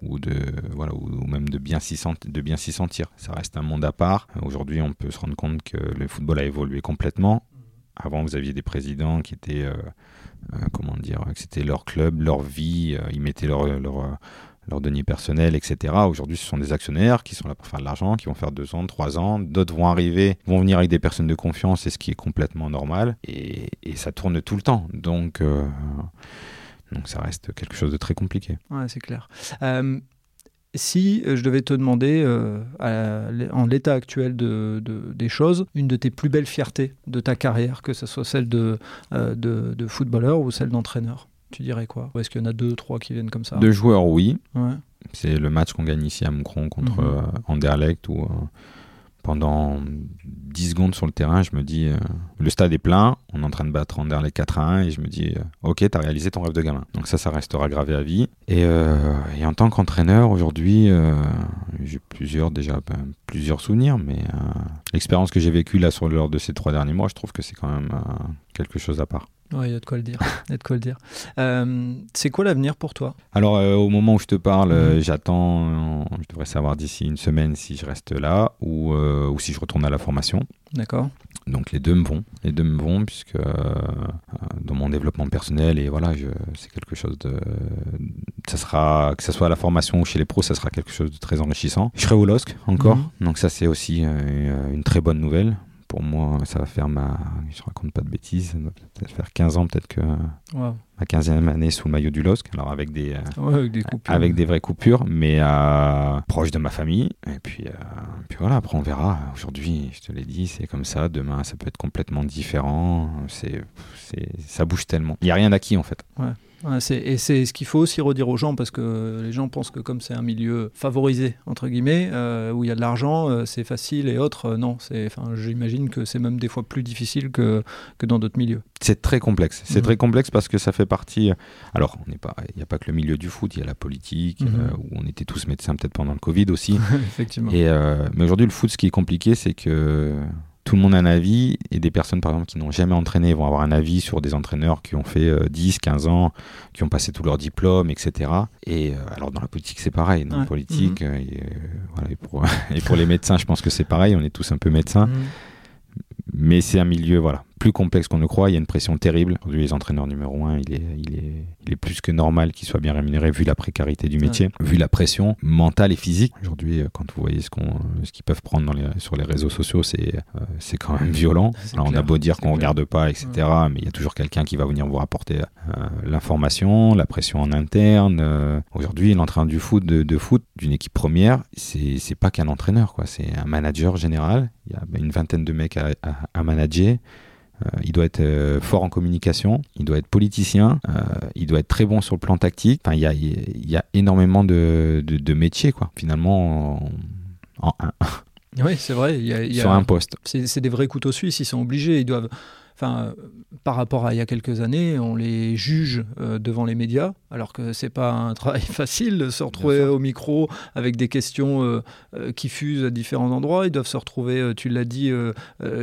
A: ou de voilà ou, même de bien s'y sentir, de bien s'y sentir. Ça reste un monde à part. Aujourd'hui, on peut se rendre compte que le football a évolué complètement. Avant, vous aviez des présidents qui étaient comment dire, que c'était leur club, leur vie, ils mettaient leur, leur leur deniers personnels, etc. Aujourd'hui, ce sont des actionnaires qui sont là pour faire de l'argent, qui vont faire deux ans, trois ans. D'autres vont arriver, vont venir avec des personnes de confiance, et ce qui est complètement normal. Et, ça tourne tout le temps. Donc, euh, donc ça reste quelque chose de très compliqué.
B: Ouais, c'est clair. Euh, si je devais te demander, euh, en l'état actuel de, des choses, une de tes plus belles fiertés de ta carrière, que ce soit celle de, de footballeur ou celle d'entraîneur? Tu dirais quoi Ou est-ce qu'il y en a deux, trois qui viennent comme ça
A: Deux joueurs, oui. C'est le match qu'on gagne ici à Moucron contre mhm. euh, Anderlecht où euh, pendant 10 secondes sur le terrain, je me dis euh, le stade est plein, on est en train de battre Anderlecht 4 à 1 et je me dis ok, t'as réalisé ton rêve de gamin. Donc ça, ça restera gravé à vie. Et, et en tant qu'entraîneur, aujourd'hui, j'ai plusieurs déjà ben, plusieurs souvenirs, mais l'expérience que j'ai vécue là sur lors de ces trois derniers mois, je trouve que c'est quand même quelque chose à part.
B: Oui, il y a de quoi le dire. de quoi le dire. Euh, c'est quoi l'avenir pour toi?
A: Alors, euh, au moment où je te parle, euh, mhm. j'attends, je devrais savoir d'ici une semaine si je reste là ou, ou si je retourne à la formation.
B: D'accord.
A: Donc les deux me vont, les deux me vont puisque dans mon développement personnel et voilà, c'est quelque chose de, ça sera que ce soit à la formation ou chez les pros, ça sera quelque chose de très enrichissant. Je serai au LOSC encore, mhm. donc ça c'est aussi une très bonne nouvelle pour moi, ça va faire ma. Je raconte pas de bêtises, ça va peut-être faire 15 ans, peut-être que. Ma 15e année sous le maillot du LOSC, alors avec des,
B: euh, avec, des coupures.
A: avec des vraies coupures, mais euh, proche de ma famille. Et puis, euh, puis voilà, après on verra. Aujourd'hui, je te l'ai dit, c'est comme ça. Demain, ça peut être complètement différent. C'est, ça bouge tellement. Il n'y a rien d'acquis en fait.
B: Ouais et c'est ce qu'il faut aussi redire aux gens parce que les gens pensent que comme c'est un milieu favorisé entre guillemets euh, où il y a de l'argent, euh, c'est facile et autres. Euh, non, j'imagine que c'est même des fois plus difficile que, que dans d'autres milieux.
A: C'est très complexe. C'est mmh. très complexe parce que ça fait partie. Alors, n'est pas. Il n'y a pas que le milieu du foot. Il y a la politique mmh. où on était tous médecins peut-être pendant le Covid aussi.
B: Effectivement.
A: Et mais aujourd'hui, le foot, ce qui est compliqué, c'est que tout le monde a un avis et des personnes par exemple qui n'ont jamais entraîné vont avoir un avis sur des entraîneurs qui ont fait 10, euh, 15 ans, qui ont passé tous leurs diplômes, etc. Et euh, alors dans la politique c'est pareil, dans la politique, mhm. euh, et, pour, les médecins je pense que c'est pareil, on est tous un peu médecins. Mhm. Mais c'est un milieu, voilà, plus complexe qu'on ne croit. Il y a une pression terrible. Aujourd'hui, les entraîneurs numéro un, il est, il est, il est plus que normal qu'ils soient bien rémunérés vu la précarité du métier, vu la pression mentale et physique. Aujourd'hui, euh, quand vous voyez ce qu'on, ce qu'ils peuvent prendre dans les, sur les réseaux sociaux, c'est, euh, c'est quand même violent. Alors, on a beau dire qu'on ne regarde pas, etc., mais il y a toujours quelqu'un qui va venir vous rapporter euh, l'information, la pression en interne. Aujourd'hui, l'entraîneur du foot, de, foot, d'une équipe première, c'est, c'est pas qu'un entraîneur, quoi. C'est un manager général. Il y a une vingtaine de mecs à, à manager. Euh, il doit être euh, fort en communication, il doit être politicien, euh, il doit être très bon sur le plan tactique. Enfin, il y a, y a, énormément de, de, métiers, quoi, finalement, en, un.
B: Oui, c'est vrai. Il y a,
A: sur un poste.
B: C'est des vrais couteaux suisses, ils sont obligés. Ils doivent Enfin, par rapport à il y a quelques années, on les juge euh, devant les médias, alors que c'est pas un travail facile de se retrouver au micro avec des questions euh, euh, qui fusent à différents endroits. Ils doivent se retrouver, tu l'as dit,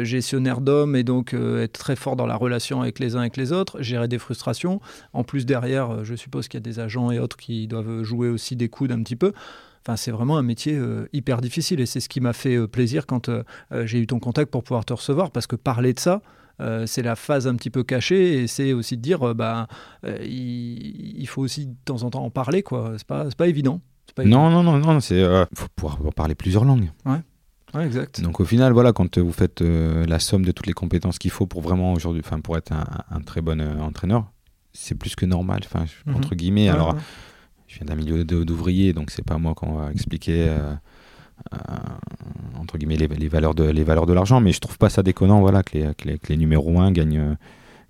B: gestionnaire d'hommes et donc être très fort dans la relation avec les uns et les autres, gérer des frustrations. En plus, derrière, je suppose qu'il y a des agents et autres qui doivent jouer aussi des coudes un petit peu. Enfin, c'est vraiment un métier hyper difficile et c'est ce qui m'a fait plaisir quand j'ai eu ton contact pour pouvoir te recevoir parce que parler de ça, euh, c'est la phase un petit peu cachée et c'est aussi de dire, euh, bah, euh, il, faut aussi de temps en temps en parler, quoi. C'est pas, pas évident.
A: non, non, non, non, c'est faut pouvoir parler plusieurs langues.
B: Ouais. exact.
A: Donc au final, voilà, quand vous faites la somme de toutes les compétences qu'il faut pour vraiment aujourd'hui, enfin pour être un, très bon entraîneur, c'est plus que normal, enfin mhm. entre guillemets. alors, je viens d'un milieu d'ouvriers, donc c'est pas moi qu'on va expliquer euh, entre guillemets les, valeurs de les valeurs de l'argent mais je trouve pas ça déconnant voilà que les, que les, numéros 1 gagnent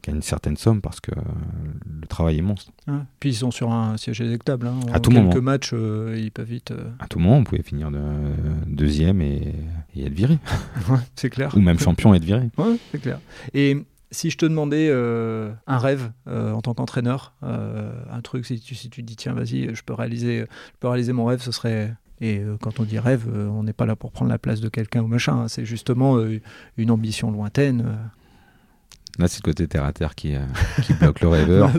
A: gagnent une certaine somme parce que le travail est monstre.
B: Puis ils sont sur un siège électable. Hein.
A: À
B: tout
A: quelques
B: moment. matchs, euh, ils peuvent vite. Euh,
A: à tout moment, vous pouvez finir de, deuxième et, et, être viré.
B: c'est clair.
A: Ou même champion et être viré.
B: Ouais, c'est clair. Et si je te demandais un rêve en tant qu'entraîneur, un truc, si tu, si tu dis tiens, vas-y, je peux réaliser, je peux réaliser mon rêve, ce serait, et euh, quand on dit rêve, euh, on n'est pas là pour prendre la place de quelqu'un ou machin. Hein. C'est justement euh, une ambition lointaine.
A: Là, c'est le côté terre à terre qui, qui bloque le rêveur.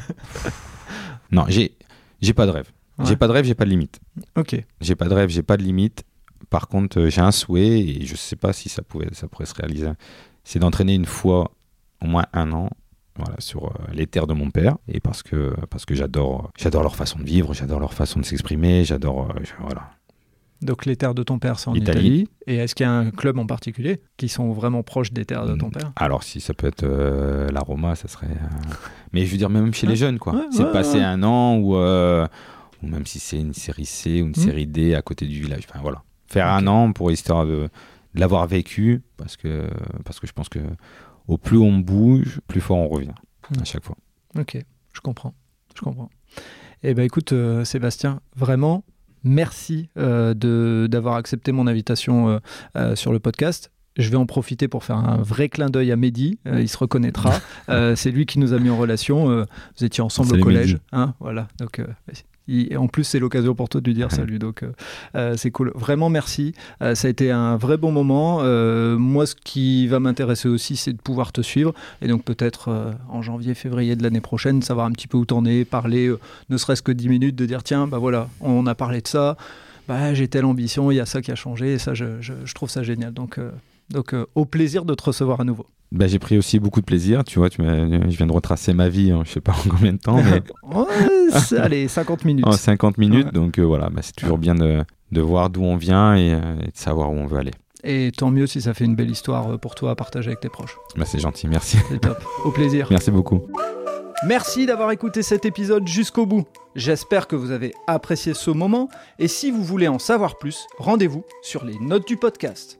A: non, j'ai, j'ai pas de rêve. J'ai pas de rêve, j'ai pas de limite.
B: Ok.
A: J'ai pas de rêve, j'ai pas de limite. Par contre, j'ai un souhait et je sais pas si ça, pouvait, ça pourrait se réaliser. C'est d'entraîner une fois au moins un an voilà, sur euh, les terres de mon père et parce que, parce que j'adore, j'adore leur façon de vivre, j'adore leur façon de s'exprimer, j'adore. Euh, voilà.
B: Donc les terres de ton père, c'est en Italie. Et est-ce qu'il y a un club en particulier qui sont vraiment proches des terres de ton père?
A: Alors si ça peut être euh, la Roma, ça serait. Mais je veux dire même chez les jeunes, quoi. c'est passer un an ou, ou même si c'est une série C ou une hmm. série D à côté du village. Enfin voilà, faire un an pour histoire de, de l'avoir vécu parce que parce que je pense que au plus on bouge, plus fort on revient à chaque fois.
B: Ok, je comprends, je comprends. Eh ben écoute, euh, Sébastien, vraiment, merci euh, d'avoir accepté mon invitation euh, sur le podcast. Je vais en profiter pour faire un vrai clin d'œil à Mehdi. il se reconnaîtra. c'est lui qui nous a mis en relation. vous étiez ensemble au collège. Hein voilà. Donc, et en plus, c'est l'occasion pour toi de lui dire salut. Donc, euh, euh, c'est cool. Vraiment, merci. Euh, ça a été un vrai bon moment. moi, ce qui va m'intéresser aussi, c'est de pouvoir te suivre. Et donc, peut-être en janvier, février de l'année prochaine, savoir un petit peu où t'en es, parler, ne serait-ce que 10 minutes, de dire tiens, bah voilà, on a parlé de ça. Bah, j'ai telle ambition, il y a ça qui a changé. Et ça, je, je, trouve ça génial. Donc, Donc euh, au plaisir de te recevoir à nouveau.
A: Bah, j'ai pris aussi beaucoup de plaisir, tu vois, tu je viens de retracer ma vie, en, je sais pas en combien de temps, mais
B: Ouais, allez, 50 minutes.
A: en 50 minutes,
B: Ouais.
A: donc euh, voilà, bah, c'est toujours bien de, de voir d'où on vient et, euh, et de savoir où on veut aller.
B: Et tant mieux si ça fait une belle histoire pour toi à partager avec tes proches.
A: Bah, c'est gentil, merci.
B: C'est top. Au plaisir.
A: merci beaucoup.
B: Merci d'avoir écouté cet épisode jusqu'au bout. J'espère que vous avez apprécié ce moment et si vous voulez en savoir plus, rendez-vous sur les notes du podcast.